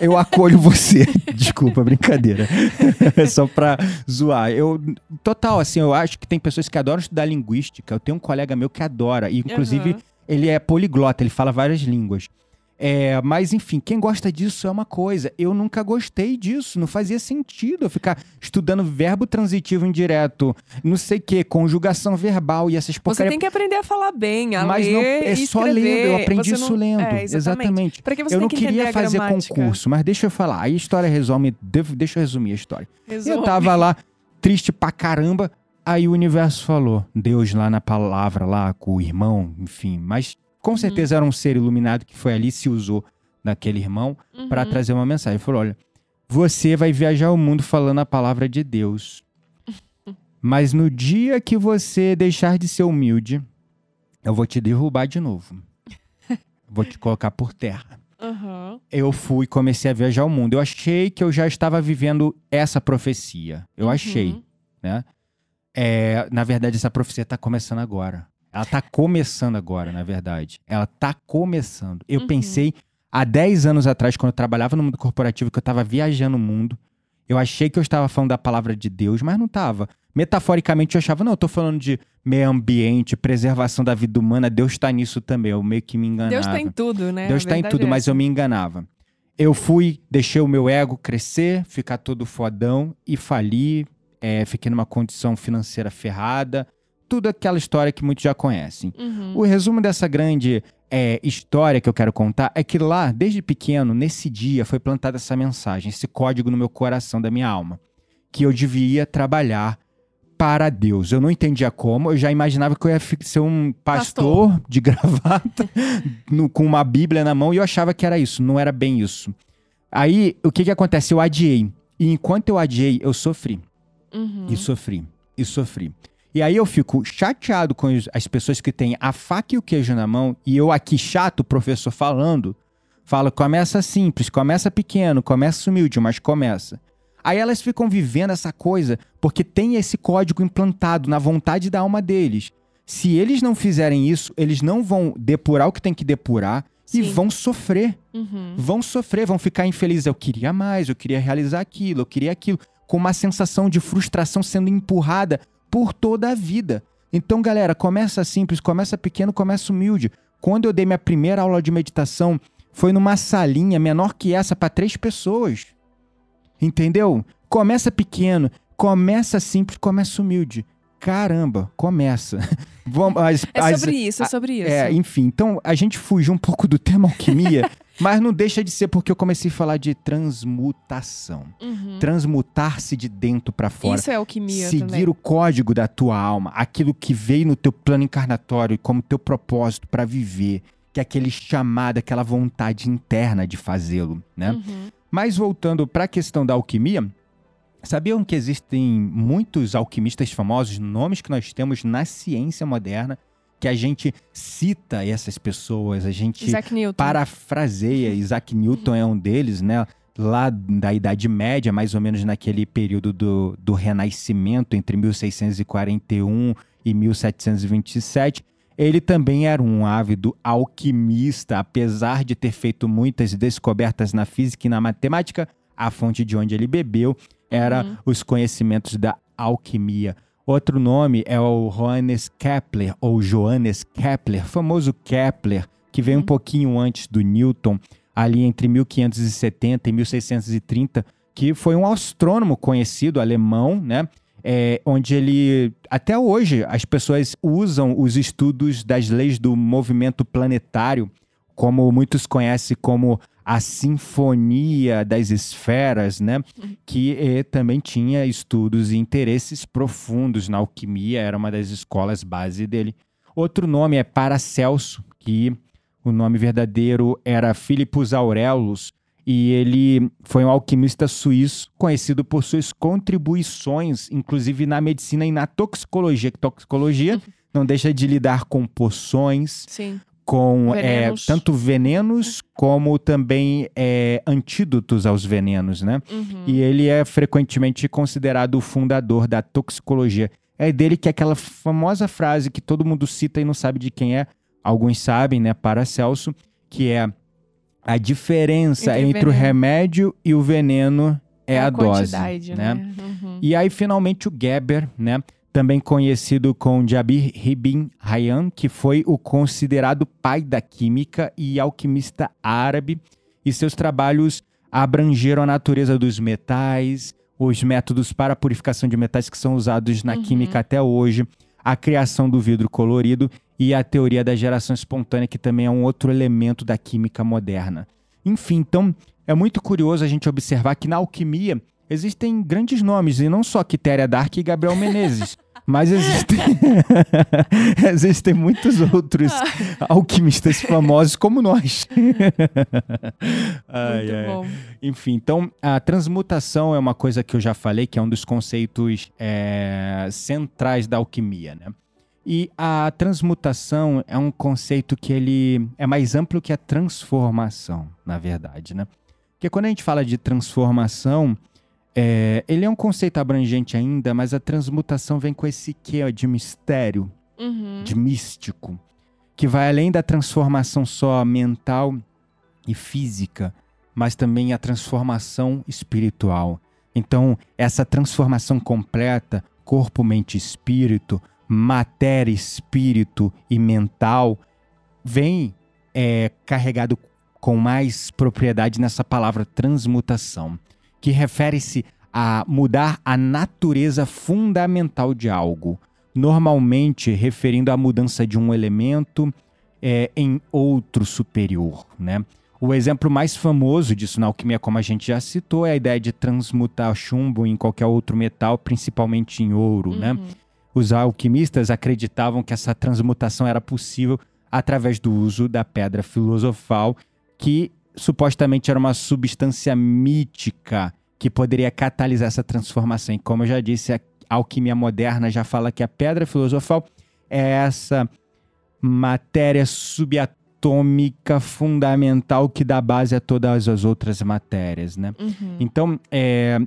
Eu acolho você. Desculpa, brincadeira. É só pra zoar. Eu, total, assim, eu acho que tem pessoas que adoram estudar linguística. Eu tenho um colega meu que adora, e inclusive Aham. ele é poliglota, ele fala várias línguas. É, mas enfim, quem gosta disso é uma coisa. Eu nunca gostei disso, não fazia sentido eu ficar estudando verbo transitivo indireto, não sei o que, conjugação verbal e essas Você porcaria. tem que aprender a falar bem, a Mas ler não, é só lendo, eu aprendi Você isso lendo. É, exatamente. exatamente. Você Eu não que queria fazer concurso, mas deixa eu falar. Aí a história resume, deixa eu resumir a história. Resume. Eu tava lá, triste pra caramba. Aí o universo falou, Deus lá na palavra, lá com o irmão, enfim. Mas com Uhum. certeza era um ser iluminado que foi ali se usou daquele irmão Uhum. trazer uma mensagem. Ele falou: olha, você vai viajar o mundo falando a palavra de Deus. Mas no dia que você deixar de ser humilde, eu vou te derrubar de novo. Vou te colocar por terra Aham. eu fui e comecei a viajar o mundo. Eu achei que eu já estava vivendo essa profecia. Eu achei, Uhum. né? É, na verdade, essa profecia está começando agora. Ela está começando agora, na verdade. Ela está começando. Eu Uhum. pensei há 10 anos atrás, quando eu trabalhava no mundo corporativo, que eu estava viajando o mundo. Eu achei que eu estava falando da palavra de Deus, mas não estava. Metaforicamente, eu achava, não, eu tô falando de meio ambiente, preservação da vida humana. Deus está nisso também. Eu meio que me enganava. Deus tá em tudo, né? Deus está em tudo, é mas eu me enganava. Eu fui, deixei o meu ego crescer, ficar todo fodão e fali. é, fiquei numa condição financeira ferrada. Tudo aquela história que muitos já conhecem. Uhum. O resumo dessa grande é, história que eu quero contar é que lá, desde pequeno, nesse dia, foi plantada essa mensagem, esse código no meu coração, da minha alma, que eu devia trabalhar para Deus. Eu não entendia como, eu já imaginava que eu ia ser um pastor, de gravata, no- com uma Bíblia na mão, e eu achava que era isso, não era bem isso. Aí, o que que acontece? Eu adiei. E enquanto eu adiei, eu sofri. Uhum. E sofri. E sofri. E aí eu fico chateado com as pessoas que têm a faca e o queijo na mão, e eu aqui chato, o professor falando, fala, começa simples, começa pequeno, começa humilde, mas começa. Aí elas ficam vivendo essa coisa porque tem esse código implantado na vontade da alma deles. Se eles não fizerem isso, eles não vão depurar o que tem que depurar e Sim. vão sofrer Uhum. vão sofrer, vão ficar infelizes. Eu queria mais, eu queria realizar aquilo, eu queria aquilo, com uma sensação de frustração sendo empurrada por toda a vida. Então, galera, começa simples, começa pequeno, começa humilde. Quando eu dei minha primeira aula de meditação, foi numa salinha menor que essa para três pessoas. Entendeu? Começa pequeno, começa simples, começa humilde. Caramba, começa. Vamos, as- É as- sobre isso, é sobre isso. é, enfim, então a gente fugiu um pouco do tema alquimia, mas não deixa de ser porque eu comecei a falar de transmutação. Uhum. Transmutar-se de dentro pra fora. Isso é alquimia Seguir também. o código da tua alma, aquilo que veio no teu plano encarnatório como teu propósito pra viver, que é aquele chamado, aquela vontade interna de fazê-lo, né? Uhum. Mas voltando para a questão da alquimia, sabiam que existem muitos alquimistas famosos, nomes que nós temos na ciência moderna, que a gente cita essas pessoas, a gente parafraseia. Isaac Newton é um deles, né? Lá da Idade Média, mais ou menos naquele período do, do Renascimento, entre 1641 e 1727. Ele também era um ávido alquimista, apesar de ter feito muitas descobertas na física e na matemática, a fonte de onde ele bebeu era Uhum. os conhecimentos da alquimia. Outro nome é o Johannes Kepler, ou Johannes Kepler, famoso Kepler, que veio um Uhum. pouquinho antes do Newton, ali entre 1570 e 1630, que foi um astrônomo conhecido, alemão, né? É, onde ele, até hoje, as pessoas usam os estudos das leis do movimento planetário, como muitos conhecem como a Sinfonia das Esferas, né? Que eh, também tinha estudos e interesses profundos na alquimia, era uma das escolas base dele. Outro nome é Paracelso, que o nome verdadeiro era Philippus Aurelius, e ele foi um alquimista suíço conhecido por suas contribuições, inclusive na medicina e na toxicologia. Que toxicologia não deixa de lidar com poções, Sim. Com é, Venenos. tanto venenos como também é, antídotos aos venenos, né? Uhum. E ele é frequentemente considerado o fundador da toxicologia. É dele que é aquela famosa frase que todo mundo cita e não sabe de quem é. Alguns sabem, né? Paracelso, que é a diferença Entre entre, o remédio e o veneno é, a, dose, quantidade, né? né? Uhum. E aí, finalmente, o Geber, né? Também conhecido com Jabir Ibn Hayyan, que foi o considerado pai da química e alquimista árabe. E seus trabalhos abrangeram a natureza dos metais, os métodos para a purificação de metais que são usados na Uhum. química até hoje, a criação do vidro colorido e a teoria da geração espontânea, que também é um outro elemento da química moderna. Enfim, então é muito curioso a gente observar que na alquimia existem grandes nomes, e não só Quitéria Dark e Gabriel Menezes. Mas existem, existem muitos outros alquimistas famosos como nós. Ai, Muito ai. bom. Enfim, então a transmutação é uma coisa que eu já falei, que é um dos conceitos é, centrais da alquimia, né? E a transmutação é um conceito que ele é mais amplo que a transformação, na verdade, né? Porque quando a gente fala de transformação, é, ele é um conceito abrangente ainda, mas a transmutação vem com esse quê de mistério, Uhum. de místico, que vai além da transformação só mental e física, mas também a transformação espiritual. Então, essa transformação completa, corpo, mente, espírito, matéria, espírito e mental, vem é, carregado com mais propriedade nessa palavra transmutação, que refere-se a mudar a natureza fundamental de algo. normalmente referindo à mudança de um elemento é, em outro superior, né? O exemplo mais famoso disso na alquimia, como a gente já citou, é a ideia de transmutar chumbo em qualquer outro metal, principalmente em ouro, né? Uhum. Os alquimistas acreditavam que essa transmutação era possível através do uso da pedra filosofal, que supostamente era uma substância mítica que poderia catalisar essa transformação. E como eu já disse, a alquimia moderna já fala que a pedra filosofal é essa matéria subatômica fundamental que dá base a todas as outras matérias, né? Uhum. Então, é,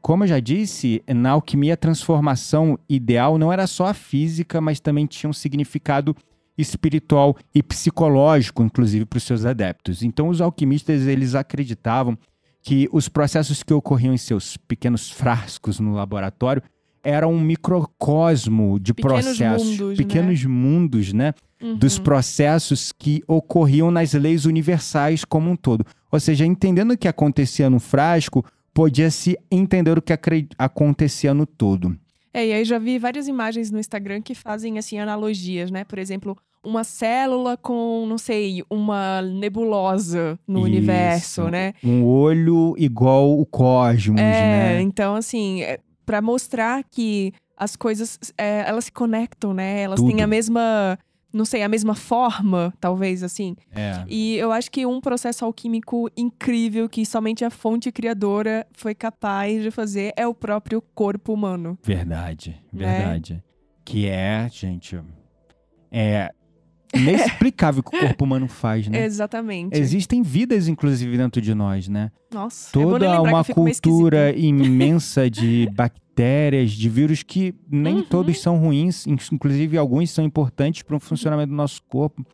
como eu já disse, na alquimia a transformação ideal não era só a física, mas também tinha um significado espiritual e psicológico, inclusive para os seus adeptos. Então, os alquimistas eles acreditavam que os processos que ocorriam em seus pequenos frascos no laboratório eram um microcosmo de Pequenos processos, mundos, né? pequenos mundos, né? Uhum. dos processos que ocorriam nas leis universais como um todo. Ou seja, entendendo o que acontecia no frasco, podia-se entender o que acontecia no todo. É, e aí já vi várias imagens no Instagram que fazem assim analogias, né? Por exemplo, uma célula com, não sei, uma nebulosa no Isso. universo, né? Um olho igual o cosmos, É, né? então assim, é, para mostrar que as coisas, é, elas se conectam, né? Elas têm Tudo. a mesma, não sei, a mesma forma, talvez assim. É. E eu acho que um processo alquímico incrível que somente a fonte criadora foi capaz de fazer é o próprio corpo humano. Verdade, Né? verdade. Que é, gente, é inexplicável o que o corpo humano faz, né? Exatamente. Existem vidas, inclusive, dentro de nós, né? Nossa, é toda que uma cultura imensa de bactérias, de vírus que nem Uhum. todos são ruins, in- inclusive alguns são importantes para o funcionamento do nosso corpo.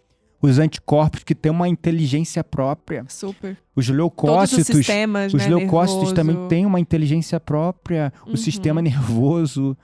Os anticorpos que têm uma inteligência própria. Super. Os Todos os leucócitos, sistemas, os né? leucócitos também nervoso. têm uma inteligência própria. O Uhum. sistema nervoso.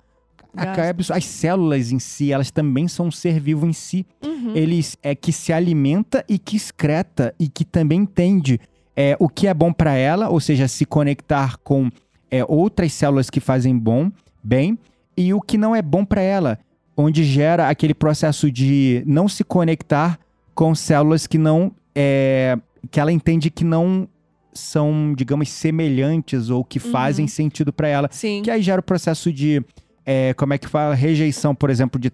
As células em si, elas também são um ser vivo em si Uhum. eles é que se alimenta e que excreta e que também entende é, o que é bom para ela, ou seja, se conectar com é, outras células que fazem bom, bem, e o que não é bom para ela, onde gera aquele processo de não se conectar com células que não é, que ela entende que não são, digamos, semelhantes ou que fazem Uhum. sentido para ela. Sim. Que aí gera o processo de, é, como é que fala, rejeição, por exemplo, de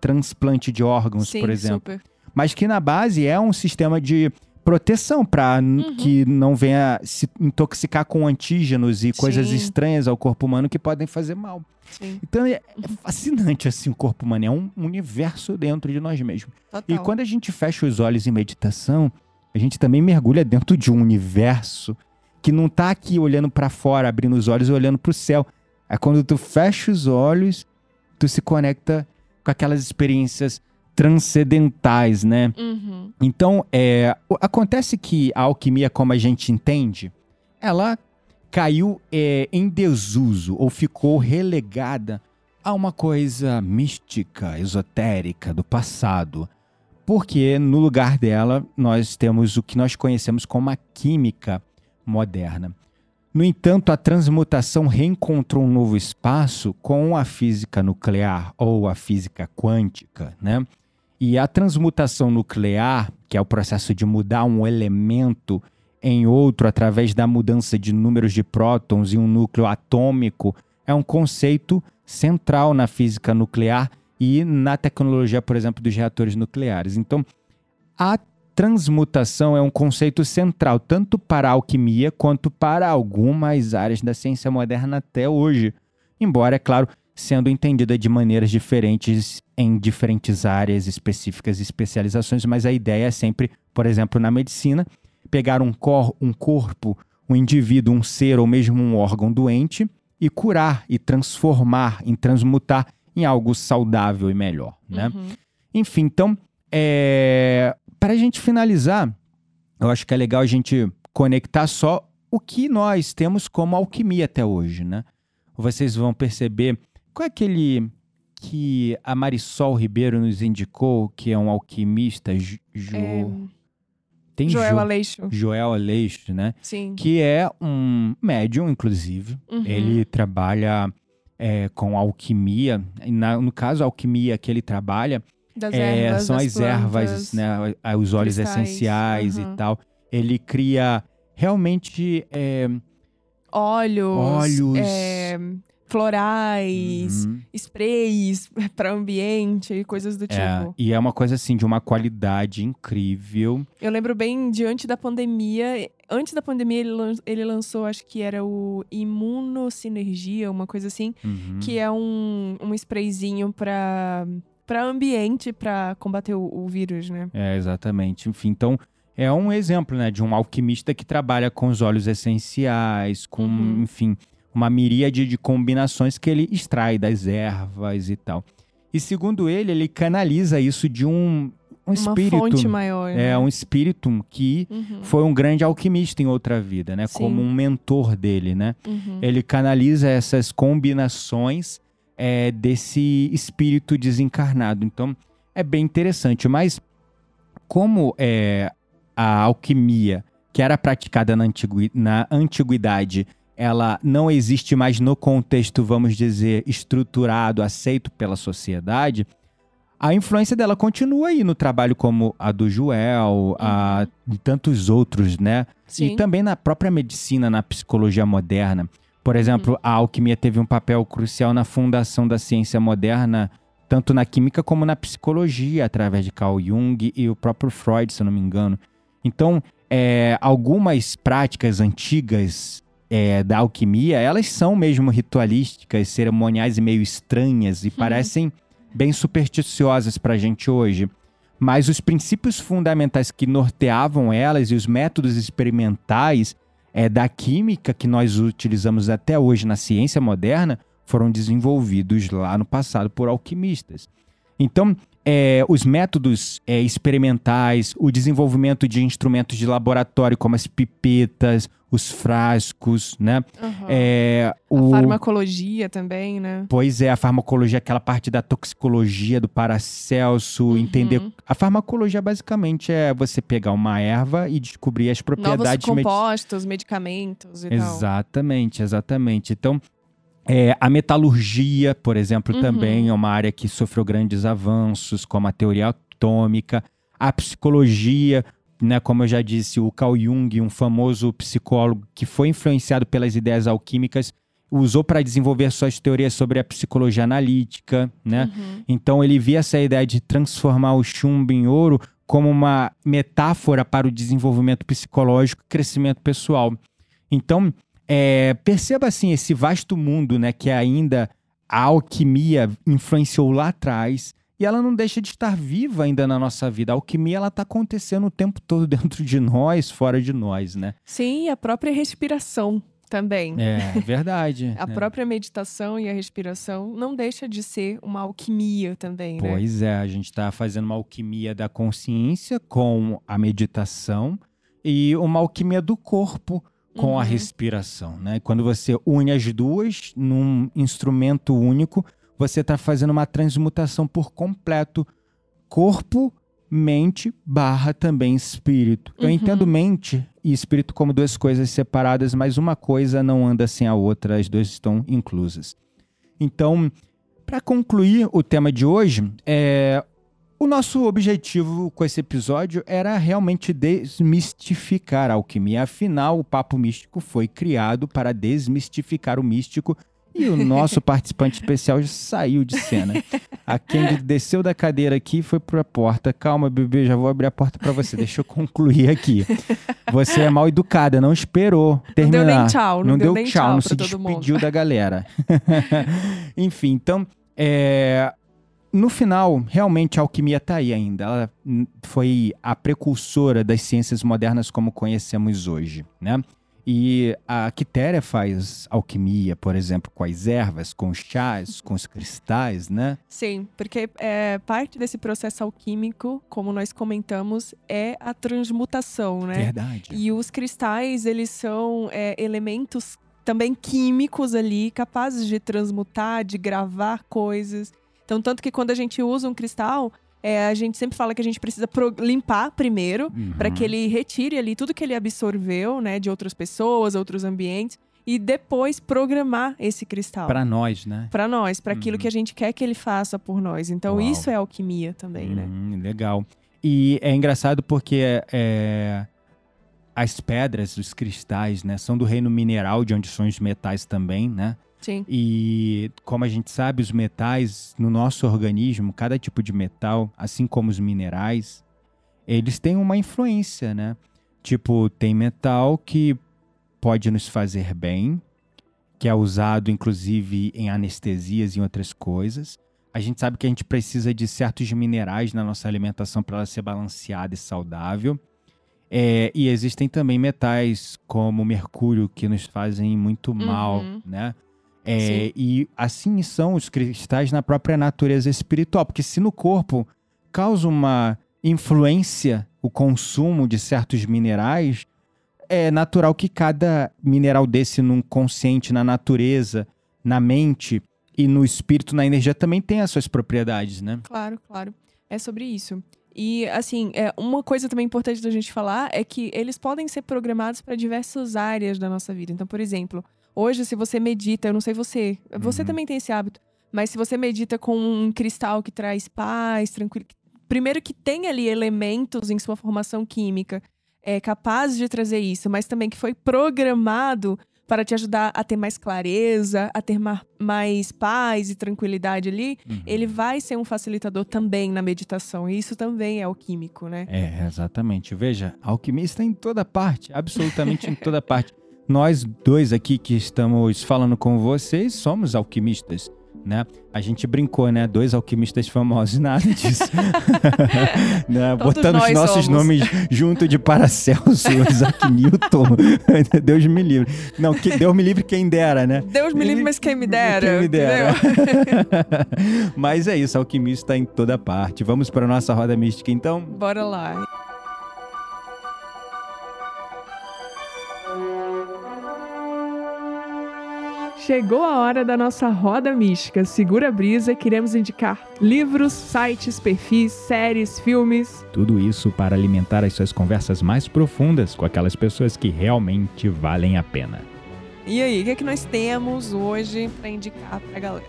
transplante de órgãos, Sim, por exemplo. super. Mas que na base é um sistema de proteção para Uhum. que não venha se intoxicar com antígenos e coisas Sim. estranhas ao corpo humano que podem fazer mal. Sim. Então é, é fascinante assim o corpo humano, é um universo dentro de nós mesmos. Total. E quando a gente fecha os olhos em meditação, a gente também mergulha dentro de um universo que não tá aqui olhando para fora, abrindo os olhos e olhando pro céu. É quando tu fecha os olhos, tu se conecta com aquelas experiências transcendentais, né? Uhum. Então, é, acontece que a alquimia, como a gente entende, ela caiu é, em desuso ou ficou relegada a uma coisa mística, esotérica do passado. Porque no lugar dela, nós temos o que nós conhecemos como a química moderna. No entanto, a transmutação reencontrou um novo espaço com a física nuclear ou a física quântica, né? E a transmutação nuclear, que é o processo de mudar um elemento em outro através da mudança de números de prótons em um núcleo atômico, é um conceito central na física nuclear e na tecnologia, por exemplo, dos reatores nucleares. Então, a transmutação é um conceito central tanto para a alquimia quanto para algumas áreas da ciência moderna até hoje. Embora, é claro, sendo entendida de maneiras diferentes em diferentes áreas específicas e especializações, mas a ideia é sempre, por exemplo, na medicina, pegar um, cor, um corpo, um indivíduo, um ser ou mesmo um órgão doente e curar e transformar, em transmutar em algo saudável e melhor, né? Uhum. Enfim, então, é... para a gente finalizar, eu acho que é legal a gente conectar só o que nós temos como alquimia até hoje, né? Vocês vão perceber qual é aquele que a Marisol Ribeiro nos indicou, que é um alquimista, Jo... É, Tem Joel Jo- Aleixo. Joel Aleixo, né? Sim. Que é um médium, inclusive. Uhum. Ele trabalha é, com alquimia. Na- no caso, a alquimia que ele trabalha Das é, ervas, são as ervas, plantas. né, a- os óleos cristais, essenciais aham. e tal. Ele cria realmente é, Óleos, Óleos. é, florais, uhum, sprays para ambiente, coisas do é, tipo. e é uma coisa assim de uma qualidade incrível. Eu lembro bem diante da pandemia. Antes da pandemia, ele, ele lançou, acho que era o Imunosinergia, uma coisa assim, Uhum. que é um, um sprayzinho para para ambiente, para combater o, o vírus, né? É, exatamente. Enfim, então é um exemplo, né, de um alquimista que trabalha com os óleos essenciais, com, Uhum. enfim, uma miríade de combinações que ele extrai das ervas e tal. E segundo ele, ele canaliza isso de um, um Uma espírito. fonte maior. né? É um espírito que Uhum, foi um grande alquimista em outra vida, né? Sim. Como um mentor dele, né? uhum. Ele canaliza essas combinações é, desse espírito desencarnado. Então, é bem interessante. Mas, como é, a alquimia que era praticada na, antigui- na antiguidade, ela não existe mais no contexto, vamos dizer, estruturado, aceito pela sociedade, a influência dela continua aí no trabalho como a do Joel, a de tantos outros, né? Sim. E também na própria medicina, na psicologia moderna. Por exemplo, a alquimia teve um papel crucial na fundação da ciência moderna, tanto na química como na psicologia, através de Carl Jung e o próprio Freud, se eu não me engano. Então, é, algumas práticas antigas é, da alquimia, elas são mesmo ritualísticas, cerimoniais e meio estranhas e parecem bem supersticiosas pra gente hoje. Mas os princípios fundamentais que norteavam elas e os métodos experimentais é, da química que nós utilizamos até hoje na ciência moderna foram desenvolvidos lá no passado por alquimistas. Então, é, os métodos é, experimentais, o desenvolvimento de instrumentos de laboratório, como as pipetas, os frascos, né? Aham. É, A o... farmacologia também, né? Pois é, a farmacologia, aquela parte da toxicologia, do Paracelso, Uhum. entender. A farmacologia basicamente é você pegar uma erva e descobrir as Novos propriedades medicinais. compostos, medicamentos e tal. Exatamente, exatamente. Então, é, a metalurgia, por exemplo, Uhum. também é uma área que sofreu grandes avanços, como a teoria atômica, a psicologia, né, como eu já disse, o Carl Jung, um famoso psicólogo que foi influenciado pelas ideias alquímicas, usou para desenvolver suas teorias sobre a psicologia analítica, né? Uhum. Então ele via essa ideia de transformar o chumbo em ouro como uma metáfora para o desenvolvimento psicológico e crescimento pessoal. Então, é, perceba assim esse vasto mundo, né, que ainda a alquimia influenciou lá atrás e ela não deixa de estar viva ainda na nossa vida. A alquimia ela está acontecendo o tempo todo dentro de nós, fora de nós, né? Sim, e a própria respiração também. É verdade. A né? própria meditação e a respiração não deixa de ser uma alquimia também, né? Pois é, a gente está fazendo uma alquimia da consciência com a meditação e uma alquimia do corpo com a Uhum. respiração, né? Quando você une as duas num instrumento único, você está fazendo uma transmutação por completo corpo, mente barra também espírito. Eu Uhum. entendo mente e espírito como duas coisas separadas, mas uma coisa não anda sem a outra, as duas estão inclusas. Então, para concluir o tema de hoje, é, o nosso objetivo com esse episódio era realmente desmistificar a alquimia. Afinal, o Papo Místico foi criado para desmistificar o místico e o nosso participante especial já saiu de cena. A Candy desceu da cadeira aqui e foi para a porta. Calma, bebê, já vou abrir a porta para você. Deixa eu concluir aqui. Você é mal educada, não esperou Não deu terminar. nem tchau, não, deu, nem tchau, não pra se todo mundo. despediu da galera. Enfim, então, é, no final, realmente a alquimia está aí ainda. Ela foi a precursora das ciências modernas como conhecemos hoje, né? E a Quitéria faz alquimia, por exemplo, com as ervas, com os chás, com os cristais, né? Sim, porque é, parte desse processo alquímico, como nós comentamos, é a transmutação, né? Verdade. E os cristais, eles são é, elementos também químicos ali, capazes de transmutar, de gravar coisas. Então, tanto que quando a gente usa um cristal, é, a gente sempre fala que a gente precisa pro- limpar primeiro, Uhum. para que ele retire ali tudo que ele absorveu, né, de outras pessoas, outros ambientes. e depois programar esse cristal. Para nós, né? Para nós, para aquilo Uhum. que a gente quer que ele faça por nós. Então, Uau. isso é alquimia também, né? Hum, legal. E é engraçado porque é, as pedras, os cristais, né, são do reino mineral, de onde são os metais também, né? Sim. E como a gente sabe, os metais no nosso organismo, cada tipo de metal, assim como os minerais, eles têm uma influência, né? Tipo, tem metal que pode nos fazer bem, que é usado inclusive em anestesias e outras coisas. A gente sabe que a gente precisa de certos minerais na nossa alimentação para ela ser balanceada e saudável. É, e existem também metais como mercúrio que nos fazem muito mal, Uhum. né? É, e assim são os cristais na própria natureza espiritual, porque se no corpo causa uma influência o consumo de certos minerais, é natural que cada mineral desse num consciente na natureza, na mente e no espírito, na energia também tenha as suas propriedades, né? Claro, claro. É sobre isso. E, assim, é, uma coisa também importante da gente falar é que eles podem ser programados para diversas áreas da nossa vida. Então, por exemplo, hoje, se você medita, eu não sei você, você Uhum. também tem esse hábito, mas se você medita com um cristal que traz paz, tranquilo. Primeiro, que tem ali elementos em sua formação química é, capazes de trazer isso, mas também que foi programado para te ajudar a ter mais clareza, a ter ma- mais paz e tranquilidade ali Uhum. ele vai ser um facilitador também na meditação. E isso também é alquímico, né? É, exatamente. Veja, alquimista em toda parte, absolutamente em toda parte. Nós dois aqui que estamos falando com vocês somos alquimistas, né? A gente brincou, né? Dois alquimistas famosos, nada disso. né? Botando os nossos somos. nomes junto de Paracelso, Isaac Newton. Deus me livre. Não, que, Deus me livre quem dera, né? Deus me livre, mas quem me dera. Quem me dera. Mas é isso, alquimista em toda parte. Vamos para a nossa roda mística, então? Bora lá. Chegou a hora da nossa roda mística. Segura a brisa, queremos indicar livros, sites, perfis, séries, filmes. Tudo isso para alimentar as suas conversas mais profundas com aquelas pessoas que realmente valem a pena. E aí, o que, é que nós temos hoje pra indicar pra galera?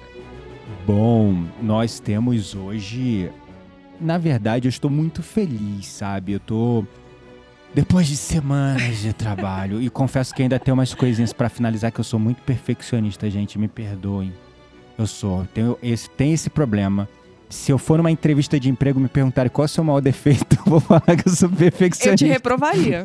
Bom, nós temos hoje. Na verdade, eu estou muito feliz, sabe? Eu tô. Depois de semanas de trabalho, e confesso que ainda tem umas coisinhas pra finalizar que eu sou muito perfeccionista, gente, me perdoem. Eu sou, tenho esse, tem esse problema. Se eu for numa entrevista de emprego e me perguntarem qual é o seu maior defeito, eu vou falar que eu sou Eu te perfeccionista. reprovaria.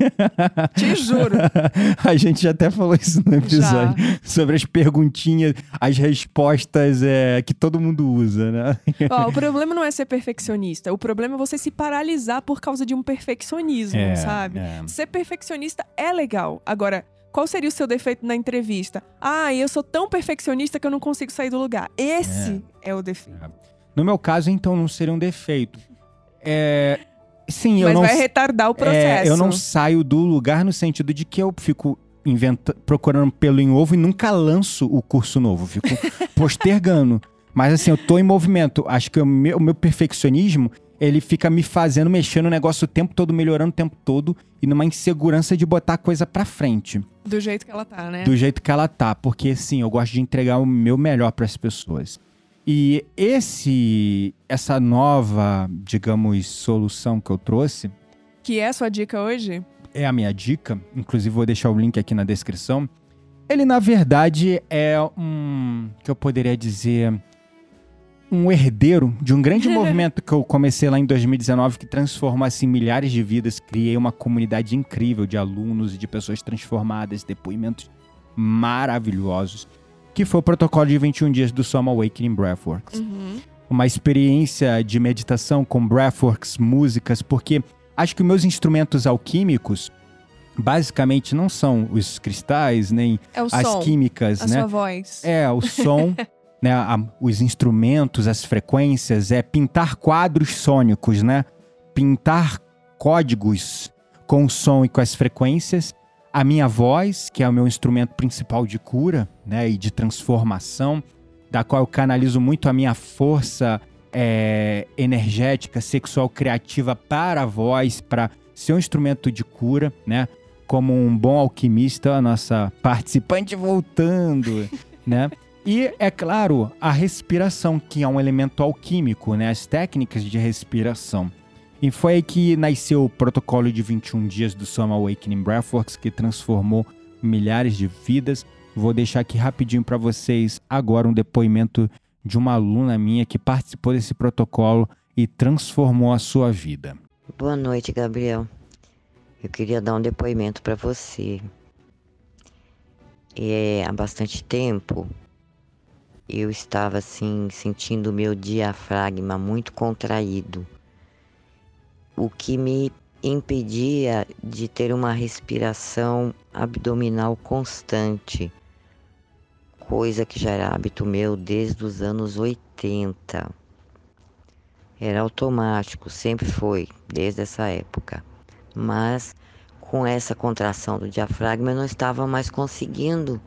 te juro. A gente já até falou isso no episódio. Sobre as perguntinhas, as respostas é, que todo mundo usa, né? Ó, o problema não é ser perfeccionista. O problema é você se paralisar por causa de um perfeccionismo, sabe? é. Ser perfeccionista é legal. Agora, qual seria o seu defeito na entrevista? Ah, eu sou tão perfeccionista que eu não consigo sair do lugar. Esse é, o defeito. No meu caso, então, não seria um defeito. É, sim, eu Mas não, vai retardar o processo. é, eu não saio do lugar no sentido de que eu fico inventa, procurando pelo em ovo e nunca lanço o curso novo. Fico postergando. Mas assim, eu tô em movimento. Acho que o meu, o meu perfeccionismo, ele fica me fazendo mexer no negócio o tempo todo, melhorando o tempo todo e numa insegurança de botar a coisa pra frente. Do jeito que ela tá, né? do jeito que ela tá, porque sim, eu gosto de entregar o meu melhor para as pessoas. E esse essa nova, digamos, solução que eu trouxe Que é a sua dica hoje? é a minha dica, inclusive vou deixar o link aqui na descrição. Ele na verdade é um que eu poderia dizer um herdeiro de um grande movimento que eu comecei lá em 2019 que transformou assim milhares de vidas, criei uma comunidade incrível de alunos e de pessoas transformadas, depoimentos maravilhosos, que foi o protocolo de 21 dias do Soma Awakening Breathworks Uhum. uma experiência de meditação com breathworks, músicas, porque acho que meus instrumentos alquímicos basicamente não são os cristais, nem É as som, químicas, a né? sua voz. É, o som, né? a- os instrumentos, as frequências, é pintar quadros sônicos, né? Pintar códigos com o som e com as frequências. A minha voz, que é o meu instrumento principal de cura, né? E de transformação, da qual eu canalizo muito a minha força é, energética, sexual, criativa para a voz, para ser um instrumento de cura, né? como um bom alquimista, a nossa participante voltando, né? E, é claro, a respiração, que é um elemento alquímico, né? As técnicas de respiração. E foi aí que nasceu o protocolo de 21 dias do Soma Awakening Breathworks, que transformou milhares de vidas. Vou deixar aqui rapidinho para vocês agora um depoimento de uma aluna minha que participou desse protocolo e transformou a sua vida. Boa noite, Gabriel. Eu queria dar um depoimento para você. É, há bastante tempo eu estava assim sentindo o meu diafragma muito contraído o que me impedia de ter uma respiração abdominal constante, coisa que já era hábito meu desde os anos 80. Era automático, sempre foi, desde essa época. Mas com essa contração do diafragma eu não estava mais conseguindo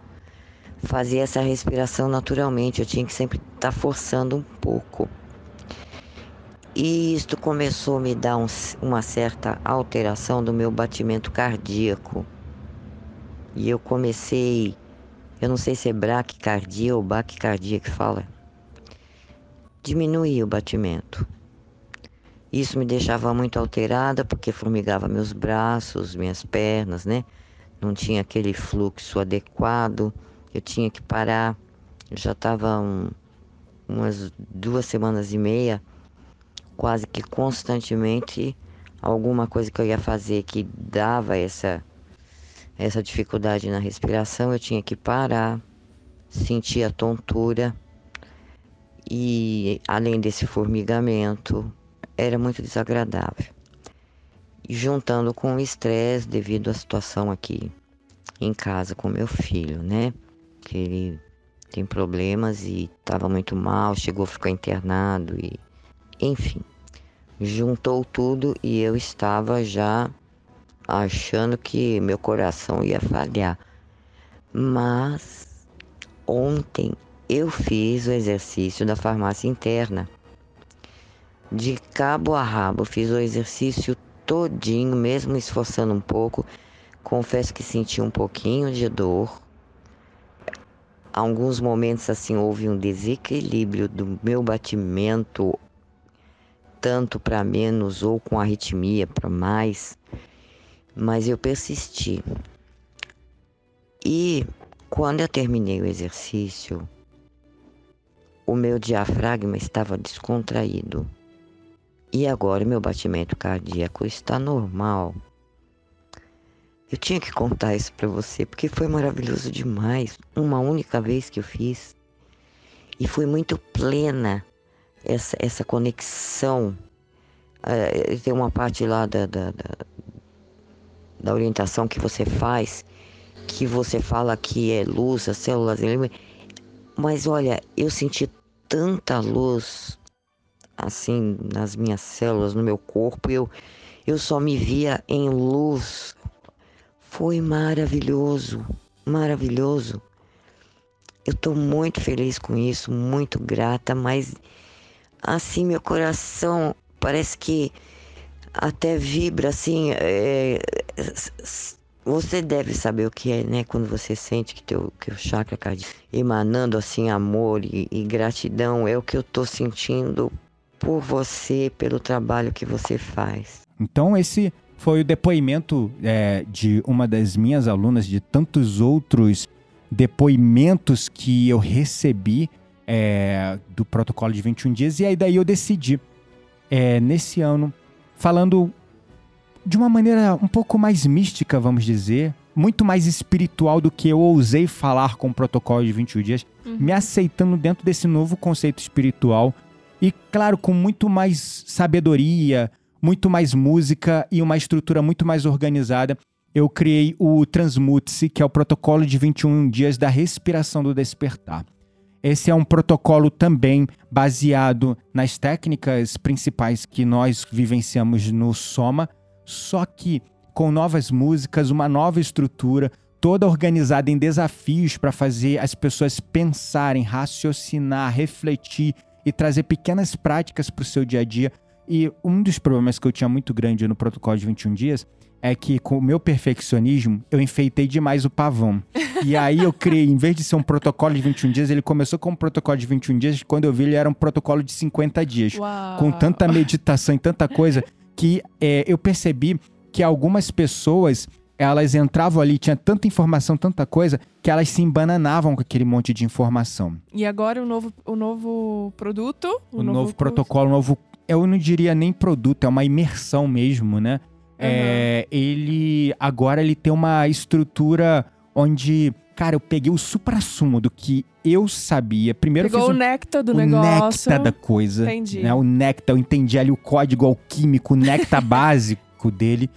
fazer essa respiração naturalmente, eu tinha que sempre estar tá forçando um pouco. E isto começou a me dar um, uma certa alteração do meu batimento cardíaco. E eu comecei, eu não sei se é braquicardia ou baquicardia que fala, diminuir o batimento. Isso me deixava muito alterada porque formigava meus braços, minhas pernas, né? Não tinha aquele fluxo adequado, eu tinha que parar. Eu já estava um, umas duas semanas e meia quase que constantemente alguma coisa que eu ia fazer que dava essa essa dificuldade na respiração, eu tinha que parar, sentir a tontura e além desse formigamento, era muito desagradável. E juntando com o estresse devido à situação aqui em casa com meu filho, né? Que ele tem problemas e estava muito mal, chegou a ficar internado e enfim juntou tudo e eu estava já achando que meu coração ia falhar. Mas ontem eu fiz o exercício da farmácia interna. De cabo a rabo, fiz o exercício todinho, mesmo esforçando um pouco. Confesso que senti um pouquinho de dor. Alguns momentos assim houve um desequilíbrio do meu batimento tanto para menos ou com arritmia para mais, mas eu persisti. E quando eu terminei o exercício, o meu diafragma estava descontraído. E agora meu batimento cardíaco está normal. Eu tinha que contar isso para você porque foi maravilhoso demais. Uma única vez que eu fiz. E foi muito plena essa, essa conexão. É, tem uma parte lá da, da, da, da, orientação que você faz, que você fala que é luz, as células. Mas olha, eu senti tanta luz assim nas minhas células, no meu corpo, eu, eu só me via em luz. Foi maravilhoso, maravilhoso. Eu estou muito feliz com isso, muito grata, mas assim meu coração parece que até vibra assim. É, você deve saber o que é, né? Quando você sente que teu, que o chakra cardíaco emanando assim amor e, e gratidão, é o que eu tô sentindo por você, pelo trabalho que você faz. Então esse foi o depoimento é, de uma das minhas alunas, de tantos outros depoimentos que eu recebi é, do protocolo de 21 dias. E aí daí eu decidi, é, nesse ano, falando de uma maneira um pouco mais mística, vamos dizer, muito mais espiritual do que eu ousei falar com o protocolo de 21 dias, uhum. me aceitando dentro desse novo conceito espiritual e, claro, com muito mais sabedoria, muito mais música e uma estrutura muito mais organizada. Eu criei o Transmute-se, que é o protocolo de 21 dias da respiração do despertar. Esse é um protocolo também baseado nas técnicas principais que nós vivenciamos no Soma, só que com novas músicas, uma nova estrutura, toda organizada em desafios para fazer as pessoas pensarem, raciocinar, refletir e trazer pequenas práticas para o seu dia a dia. E um dos problemas que eu tinha muito grande no protocolo de 21 dias é que com o meu perfeccionismo, eu enfeitei demais o pavão. E aí eu criei, em vez de ser um protocolo de 21 dias, ele começou com um protocolo de 21 dias, quando eu vi ele era um protocolo de 50 dias. Uau. Com tanta meditação e tanta coisa, que é, eu percebi que algumas pessoas, elas entravam ali, tinha tanta informação, tanta coisa, que elas se embananavam com aquele monte de informação. E agora o novo, o novo produto? O, novo, protocolo, o novo. Eu não diria nem produto, é uma imersão mesmo, né? É, ele agora ele tem uma estrutura onde, cara, eu peguei o supra-sumo do que eu sabia. Primeiro eu Pegou fiz o néctar do o negócio. néctar da coisa. Entendi. Né? O néctar, eu entendi ali o código alquímico, o néctar básico dele.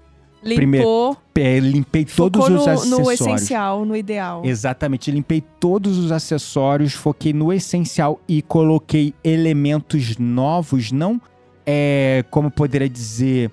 Limpou, primeiro, É, limpei todos os no, acessórios. no essencial, no ideal. Exatamente, limpei todos os acessórios, foquei no essencial e coloquei elementos novos, não é, como poderia dizer,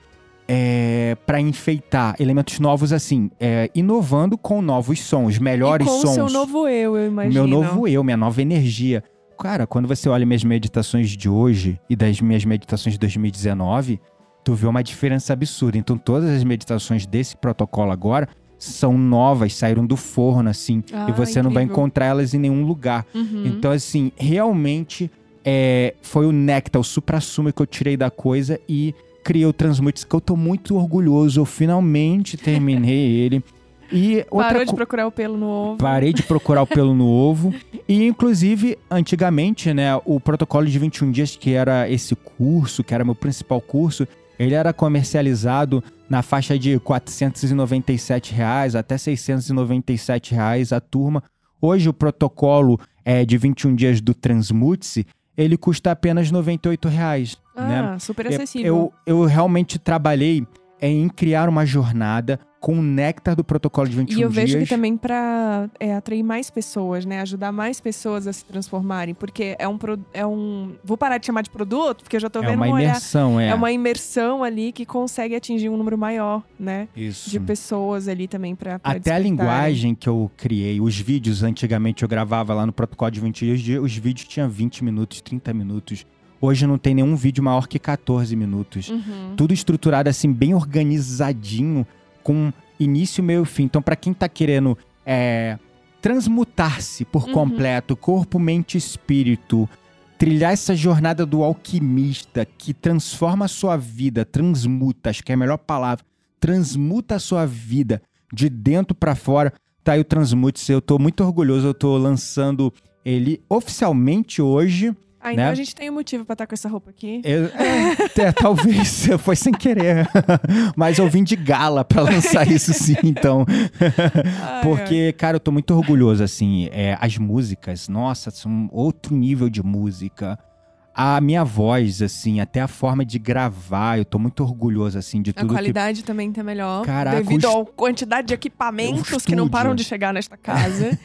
é, para enfeitar, elementos novos assim, é, inovando com novos sons, melhores e com sons. o seu novo eu, eu imagino. Meu novo eu, minha nova energia. Cara, quando você olha minhas meditações de hoje e das minhas meditações de 2019, tu vê uma diferença absurda. Então, todas as meditações desse protocolo agora são novas, saíram do forno, assim. Ah, e você não vai incrível. encontrar elas em nenhum lugar. Uhum. Então, assim, realmente é, foi o néctar, o supra-sumo que eu tirei da coisa e criei o Transmutes, que eu tô muito orgulhoso. Eu finalmente terminei ele. E Parou de procurar o pelo no ovo. Parei de procurar o pelo no ovo. E, inclusive, antigamente, né, o protocolo de 21 dias, que era esse curso, que era meu principal curso, ele era comercializado na faixa de 497 reais até 697 reais a turma. Hoje, o protocolo é, de 21 dias do Transmute, ele custa apenas 98 reais, né? Ah, super É, acessível. Eu, eu realmente trabalhei em criar uma jornada com o néctar do protocolo de 21 E eu dias. vejo que também para atrair mais pessoas, né? Ajudar mais pessoas a se transformarem. Porque é um, é um. Vou parar de chamar de produto, porque eu já tô é vendo uma um olhar. imersão, é. É uma imersão ali que consegue atingir um número maior, né? Isso. De pessoas ali também pra Até a despertarem. linguagem que eu criei, os vídeos, antigamente eu gravava lá no protocolo de 20 dias, os vídeos tinham 20 minutos, 30 minutos. Hoje não tem nenhum vídeo maior que 14 minutos. Uhum. Tudo estruturado assim, bem organizadinho, com início, meio e fim. Então, pra quem tá querendo é, transmutar-se por Uhum. completo, corpo, mente e espírito, trilhar essa jornada do alquimista que transforma a sua vida, transmuta, acho que é a melhor palavra, transmuta a sua vida de dentro pra fora. Tá aí o Transmutes, eu tô muito orgulhoso, eu tô lançando ele oficialmente hoje. Ah, então né? a gente tem um motivo pra estar com essa roupa aqui. Eu- é, é, talvez foi sem querer, mas eu vim de gala pra lançar isso sim, então. Ai, Porque, cara, eu tô muito orgulhoso, assim, é, as músicas, nossa, são outro nível de música. A minha voz, assim, até a forma de gravar, eu tô muito orgulhoso, assim, de A tudo que... qualidade também tá melhor. Caraca, devido à quantidade de equipamentos que não param de chegar nesta casa.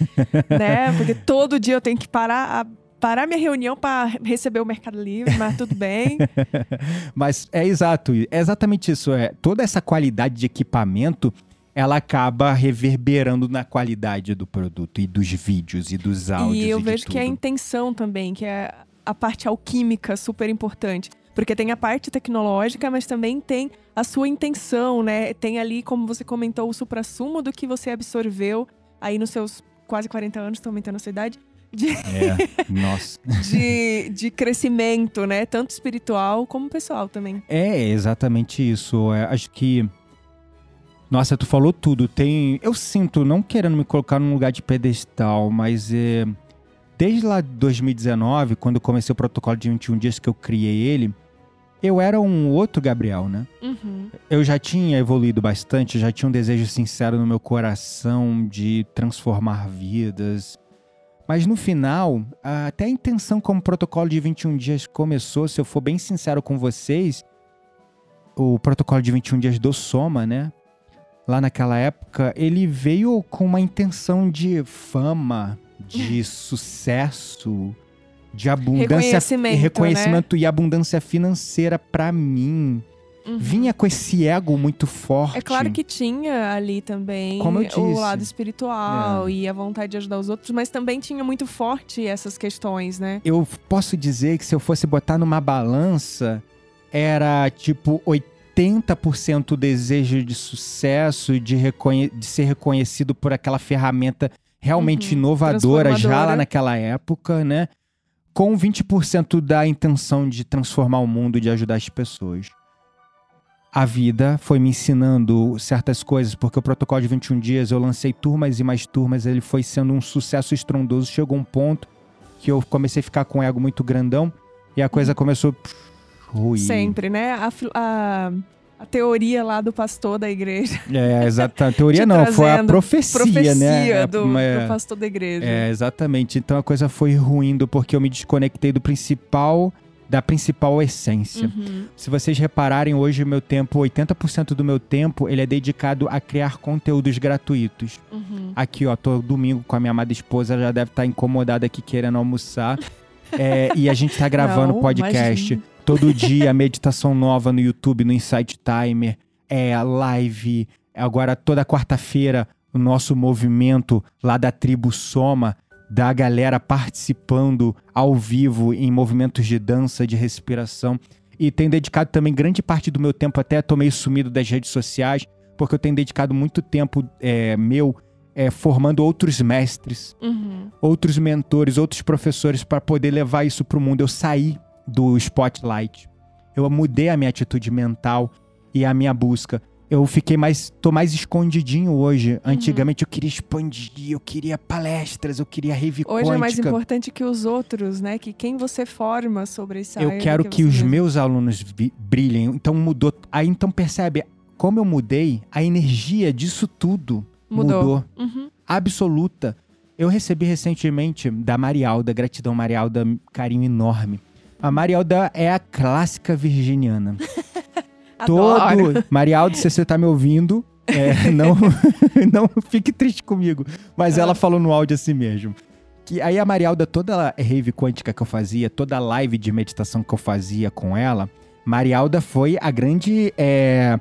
né? Porque todo dia eu tenho que parar, a- parar minha reunião pra receber o Mercado Livre, mas tudo bem. Mas é exato, é exatamente isso. É, toda essa qualidade de equipamento, ela acaba reverberando na qualidade do produto e dos vídeos e dos áudios. e eu de vejo que é a intenção também, que é a parte alquímica super importante. Porque tem a parte tecnológica, mas também tem a sua intenção, né? Tem ali, como você comentou, o suprassumo do que você absorveu aí nos seus quase 40 anos, tô aumentando a sua idade, de, É, nossa. de, de crescimento, né? Tanto espiritual como pessoal também. É exatamente isso. É, acho que. Nossa, tu falou tudo. Tem. Eu sinto, não querendo me colocar num lugar de pedestal, mas é. Desde lá de 2019, quando eu comecei o protocolo de 21 dias que eu criei ele, eu era um outro Gabriel, né? Uhum. Eu já tinha evoluído bastante, já tinha um desejo sincero no meu coração de transformar vidas. Mas no final, até a intenção como protocolo de 21 dias começou, se eu for bem sincero com vocês, o protocolo de 21 dias do Soma, né? Lá naquela época, ele veio com uma intenção de fama, de sucesso, de abundância Reconhecimento, né? reconhecimento e abundância financeira pra mim. Uhum. Vinha com esse ego muito forte. É claro que tinha ali também o. É. lado espiritual e a vontade de ajudar os outros, mas também tinha muito forte essas questões, né? Eu posso dizer que se eu fosse botar numa balança, era tipo 80% o desejo de sucesso, de, reconhe- de ser reconhecido por aquela ferramenta realmente Uhum, inovadora já lá naquela época, né? Com 20% da intenção de transformar o mundo, de ajudar as pessoas. A vida foi me ensinando certas coisas, porque o protocolo de 21 dias eu lancei turmas e mais turmas, ele foi sendo um sucesso estrondoso. Chegou um ponto que eu comecei a ficar com o ego muito grandão e a coisa começou a ruir. Sempre, né? A, a, a teoria lá do pastor da igreja. É, exata. A teoria Te não, foi a profecia, Profecia né? É, do, é, do pastor da igreja. É, exatamente. Então a coisa foi ruindo porque eu me desconectei do principal, da principal essência. Uhum. Se vocês repararem, hoje o meu tempo, 80% do meu tempo, ele é dedicado a criar conteúdos gratuitos. Uhum. Aqui, ó, tô domingo com a minha amada esposa, ela já deve estar incomodada aqui querendo almoçar. É, e a gente tá gravando Não, podcast. Todo dia, meditação nova no YouTube, no Insight Timer, é live. Agora, toda quarta-feira, o nosso movimento lá da tribo Soma, da galera participando ao vivo em movimentos de dança, de respiração. E tenho dedicado também grande parte do meu tempo, até tô meio sumido das redes sociais, porque eu tenho dedicado muito tempo é, meu é, formando outros mestres Uhum. outros mentores, outros professores para poder levar isso para o mundo. Eu saí do spotlight. Eu mudei a minha atitude mental e a minha busca. Eu fiquei mais, tô mais escondidinho hoje. Antigamente eu queria expandir, eu queria palestras, eu queria rave Hoje é mais quântica. importante que os outros, né? Que quem você forma sobre esse Eu quero que, os meus alunos brilhem. Então mudou. Aí então percebe como eu mudei, a energia disso tudo Mudou. mudou. Uhum. absoluta. Eu recebi recentemente da Marialda, gratidão Marialda, carinho enorme. A Marialda é a clássica virginiana. Adoro. Todo. Marialda, se você tá me ouvindo, é, não, não fique triste comigo. Mas ela falou no áudio assim mesmo. Que aí a Marialda, toda a rave quântica que eu fazia, toda a live de meditação que eu fazia com ela, Marialda foi a grande é,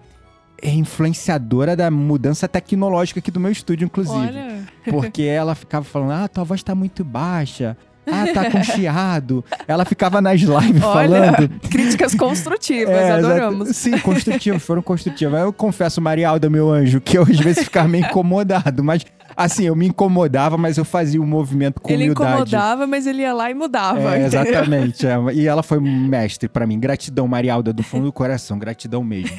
influenciadora da mudança tecnológica aqui do meu estúdio, inclusive. Olha. Porque ela ficava falando, ah, tua voz tá muito baixa. Ah, tá com chiado. Ela ficava nas lives Olha, falando. críticas construtivas, É, exato. adoramos. Sim, construtivos, foram construtivos. Eu confesso, Marialda, meu anjo, que eu às vezes ficava meio incomodado. Mas, assim, eu me incomodava, mas eu fazia o movimento com ele humildade. incomodava, mas ele ia lá e mudava. É, exatamente. é. E ela foi um mestre pra mim. Gratidão, Marialda, do fundo do coração. Gratidão mesmo.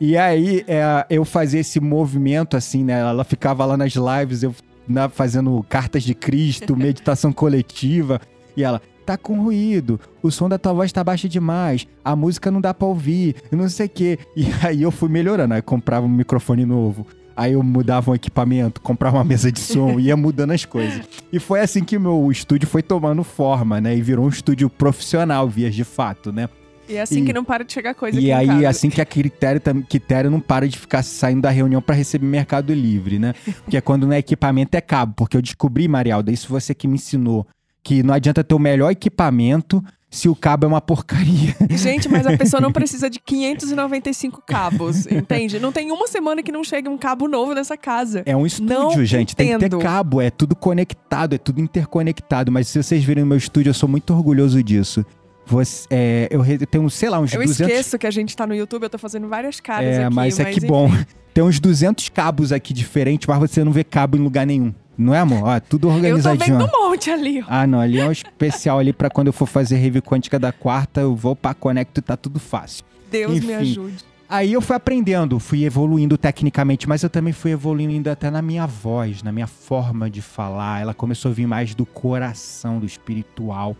E aí, é, eu fazia esse movimento, assim, né? Ela ficava lá nas lives, eu na- fazendo cartas de Cristo, meditação coletiva. E ela, tá com ruído, o som da tua voz tá baixo demais, a música não dá pra ouvir, não sei o quê. E aí eu fui melhorando, aí comprava um microfone novo. Aí eu mudava um equipamento, comprava uma mesa de som, ia mudando as coisas. E foi assim que o meu estúdio foi tomando forma, né? E virou um estúdio profissional, vias de fato, né? E é assim E- que não para de chegar coisa aqui E aí, assim que a critério, critério não para de ficar saindo da reunião para receber Mercado Livre, né? Porque é quando não é equipamento, é cabo. Porque eu descobri, Marialda, isso você que me ensinou, que não adianta ter o melhor equipamento se o cabo é uma porcaria. Gente, mas a pessoa não precisa de 595 cabos, entende? Não tem uma semana que não chegue um cabo novo nessa casa. É um estúdio, Não gente. Tem que ter entendo. cabo, é tudo conectado, é tudo interconectado. Mas se vocês virem no meu estúdio, eu sou muito orgulhoso disso. Você, é, eu tenho, sei lá, uns Eu 200 esqueço que a gente tá no YouTube, eu tô fazendo várias caras É, aqui. mas é que enfim. bom. Tem uns 200 cabos aqui diferentes, mas você não vê cabo em lugar nenhum. Não é, amor? Ó, tudo Eu tô organizadinho. vendo um monte ali, ó. Ah, não. Ali é um especial ali pra quando eu for fazer review quântica da quarta, eu vou pra Conecto e tá tudo fácil. Deus me Enfim. ajude. Aí eu fui aprendendo, fui evoluindo tecnicamente, mas eu também fui evoluindo até na minha voz, na minha forma de falar. Ela começou a vir mais do coração, do espiritual.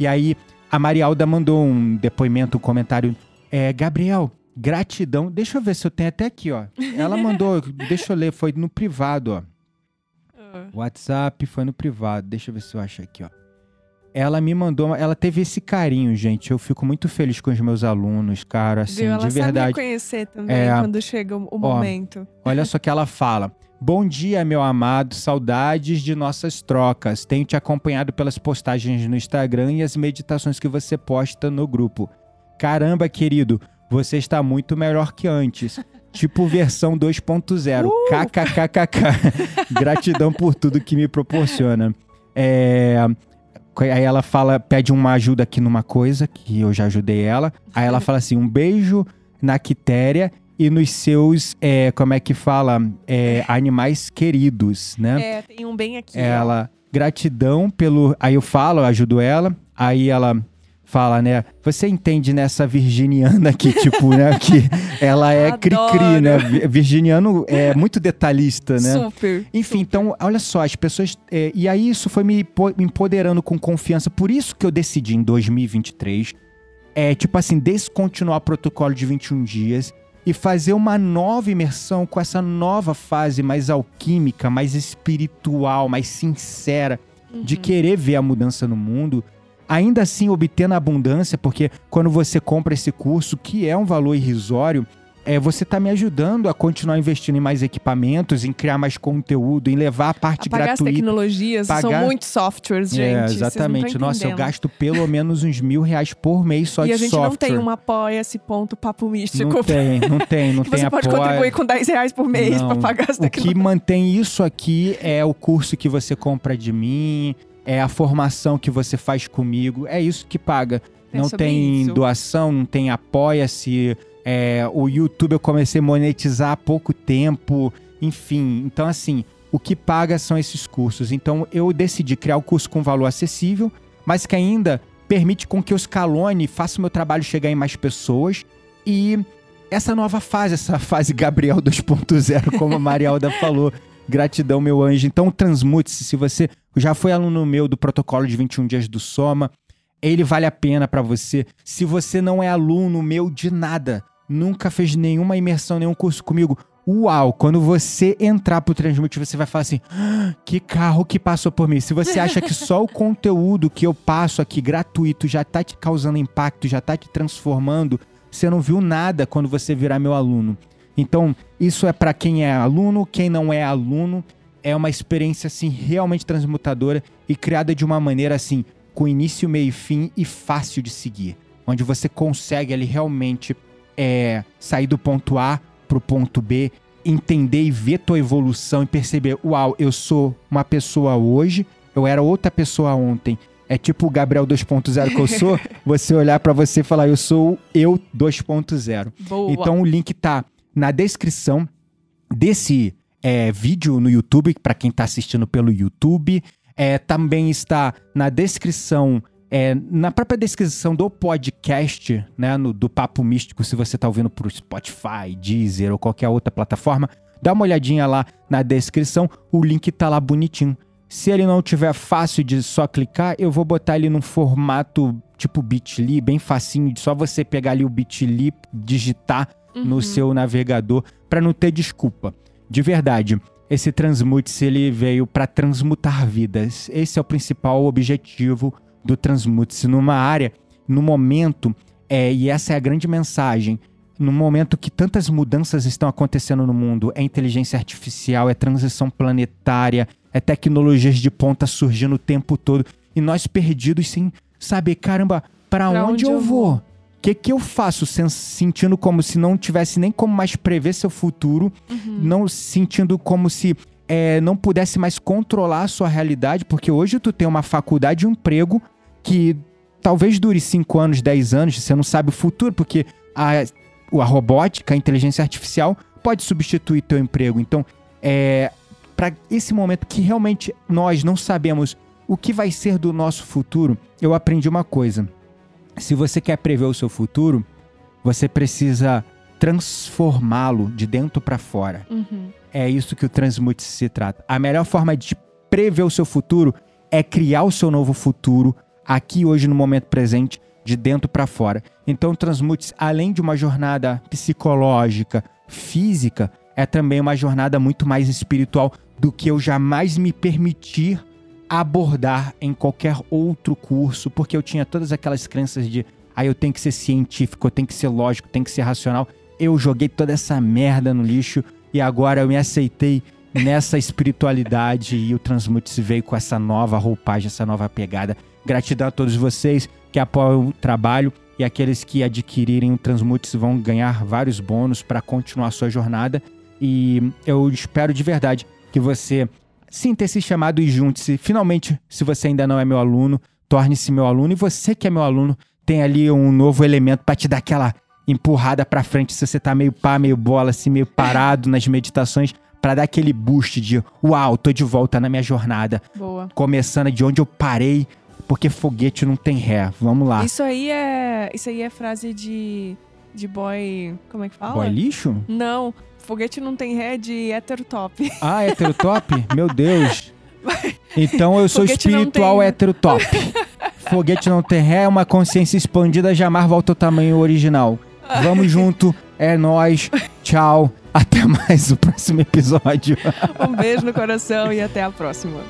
E aí a Marialda mandou um depoimento, um comentário. É, Gabriel, gratidão. Deixa eu ver se eu tenho até aqui, ó. Ela mandou, deixa eu ler, foi no privado, ó. Ah. WhatsApp foi no privado. Deixa eu ver se eu acho aqui, ó. Ela me mandou, ela teve esse carinho, gente. Eu fico muito feliz com os meus alunos, cara, assim, Viu? Ela de sabe verdade. reconhecer também É. quando chega o o momento. Olha só que ela fala. Bom dia, meu amado. Saudades de nossas trocas. Tenho te acompanhado pelas postagens no Instagram e as meditações que você posta no grupo. Caramba, querido, você está muito melhor que antes. Tipo versão 2.0. KKKKK. Gratidão por tudo que me proporciona. É, Aí ela fala, pede uma ajuda aqui numa coisa, que eu já ajudei ela. Aí ela fala assim: um beijo na quitéria e nos seus, é, como é que fala, é, animais queridos, né? É, tem um bem aqui. ó. Ela, gratidão pelo. Aí eu falo, eu ajudo ela. Aí ela fala, né? Você entende nessa virginiana aqui, tipo, né? Que ela é cri-cri, né? Vi- Virginiano é muito detalhista, né? Super. Enfim, super. então, olha só, as pessoas. é, e aí, isso foi me empoderando com confiança. Por isso que eu decidi em 2023, é, tipo assim, descontinuar o protocolo de 21 dias e fazer uma nova imersão com essa nova fase mais alquímica, mais espiritual, mais sincera, de querer ver a mudança no mundo. Ainda assim, obtendo abundância, porque quando você compra esse curso, que é um valor irrisório, é, você tá me ajudando a continuar investindo em mais equipamentos, em criar mais conteúdo, em levar a parte Apagar as gratuita. tecnologias, pagar- são muitos softwares, gente. É, não tão exatamente. Nossa, eu gasto pelo menos uns mil reais por mês só E de a gente software. não tem um apoia-se ponto papo místico. Não tem, não tem, não que tem você pode apoio. contribuir com 10 reais por mês pra pagar as O que tecnologias. mantém isso aqui é o curso que você compra de mim, é a formação que você faz comigo, é isso que paga. É não tem isso. doação, não tem apoia-se. É, o YouTube eu comecei a monetizar há pouco tempo, enfim. Então, assim, o que paga são esses cursos. Então, eu decidi criar o curso com valor acessível, mas que ainda permite com que eu escalone, faça o meu trabalho chegar em mais pessoas e essa nova fase, essa fase Gabriel 2.0, como a Marialda falou. Gratidão, meu anjo. Então, transmute-se. Se você já foi aluno meu do protocolo de 21 dias do Soma, ele vale a pena pra você. Se você não é aluno meu de nada, nunca fez nenhuma imersão, nenhum curso comigo, uau, quando você entrar pro Transmute, você vai falar assim: "Ah, que carro que passou por mim. Se você acha que só o conteúdo que eu passo aqui gratuito já tá te causando impacto, já tá te transformando, você não viu nada quando você virar meu aluno. Então, isso é pra quem é aluno, quem não é aluno, é uma experiência assim realmente transmutadora e criada de uma maneira assim com início, meio e fim e fácil de seguir, onde você consegue ali realmente é, sair do ponto A pro ponto B, entender e ver tua evolução e perceber, uau, eu sou uma pessoa hoje, eu era outra pessoa ontem. É tipo o Gabriel 2.0 que eu sou, você olhar pra você e falar, eu sou eu 2.0. Boa. Então o link tá na descrição desse é, vídeo no YouTube, para quem tá assistindo pelo YouTube. É, também está na descrição, é, na própria descrição do podcast, né, no- do Papo Místico, se você tá ouvindo pro Spotify, Deezer ou qualquer outra plataforma, dá uma olhadinha lá na descrição, o link tá lá bonitinho. Se ele não tiver fácil de só clicar, eu vou botar ele num formato tipo Bitly, bem facinho, de só você pegar ali o Bitly, digitar no seu navegador para não ter desculpa. De verdade, esse Transmute ele veio para transmutar vidas. Esse é o principal objetivo do Transmute numa área, no momento, é, e essa é a grande mensagem. No momento que tantas mudanças estão acontecendo no mundo, é inteligência artificial, é transição planetária, é tecnologias de ponta surgindo o tempo todo, e nós perdidos sem saber, caramba, para Pra onde, onde eu vou? O que, que eu faço sen- sentindo como se não tivesse nem como mais prever seu futuro, não sentindo como se é, não pudesse mais controlar a sua realidade, porque hoje tu tem uma faculdade e um emprego que talvez dure 5 anos, 10 anos, você não sabe o futuro, porque a, a robótica, a inteligência artificial pode substituir teu emprego. Então, é, para esse momento que realmente nós não sabemos o que vai ser do nosso futuro, eu aprendi uma coisa. Se você quer prever o seu futuro, você precisa transformá-lo de dentro para fora. Uhum. É isso que o Transmute se trata. A melhor forma de prever o seu futuro é criar o seu novo futuro aqui hoje no momento presente, de dentro para fora. Então, o Transmute, além de uma jornada psicológica, física, é também uma jornada muito mais espiritual do que eu jamais me permitir abordar em qualquer outro curso, porque eu tinha todas aquelas crenças de ah, eu tenho que ser científico, eu tenho que ser lógico, eu tenho que ser racional. Eu joguei toda essa merda no lixo e agora eu me aceitei nessa espiritualidade e o Transmute veio com essa nova roupagem, essa nova pegada. Gratidão a todos vocês que apoiam o trabalho e aqueles que adquirirem o Transmute vão ganhar vários bônus para continuar a sua jornada. E eu espero de verdade que você sinta esse chamado e junte-se. Finalmente, se você ainda não é meu aluno, torne-se meu aluno. E você que é meu aluno, tem ali um novo elemento para te dar aquela empurrada pra frente se você tá meio pá, meio bola, assim, meio parado nas meditações, pra dar aquele boost de uau, tô de volta na minha jornada, Boa. começando de onde eu parei, porque foguete não tem ré. Vamos lá. Isso aí é. Isso aí é frase de. de boy. Como é que fala? Boy lixo? Não. Foguete não tem ré de hétero top. Ah, hétero top? Meu Deus. Então eu sou Foguete espiritual tem- hétero top. Foguete não tem ré, é uma consciência expandida, jamais volta ao tamanho original. Vamos junto, é nóis, tchau. Até mais o próximo episódio. Um beijo no coração e até a próxima.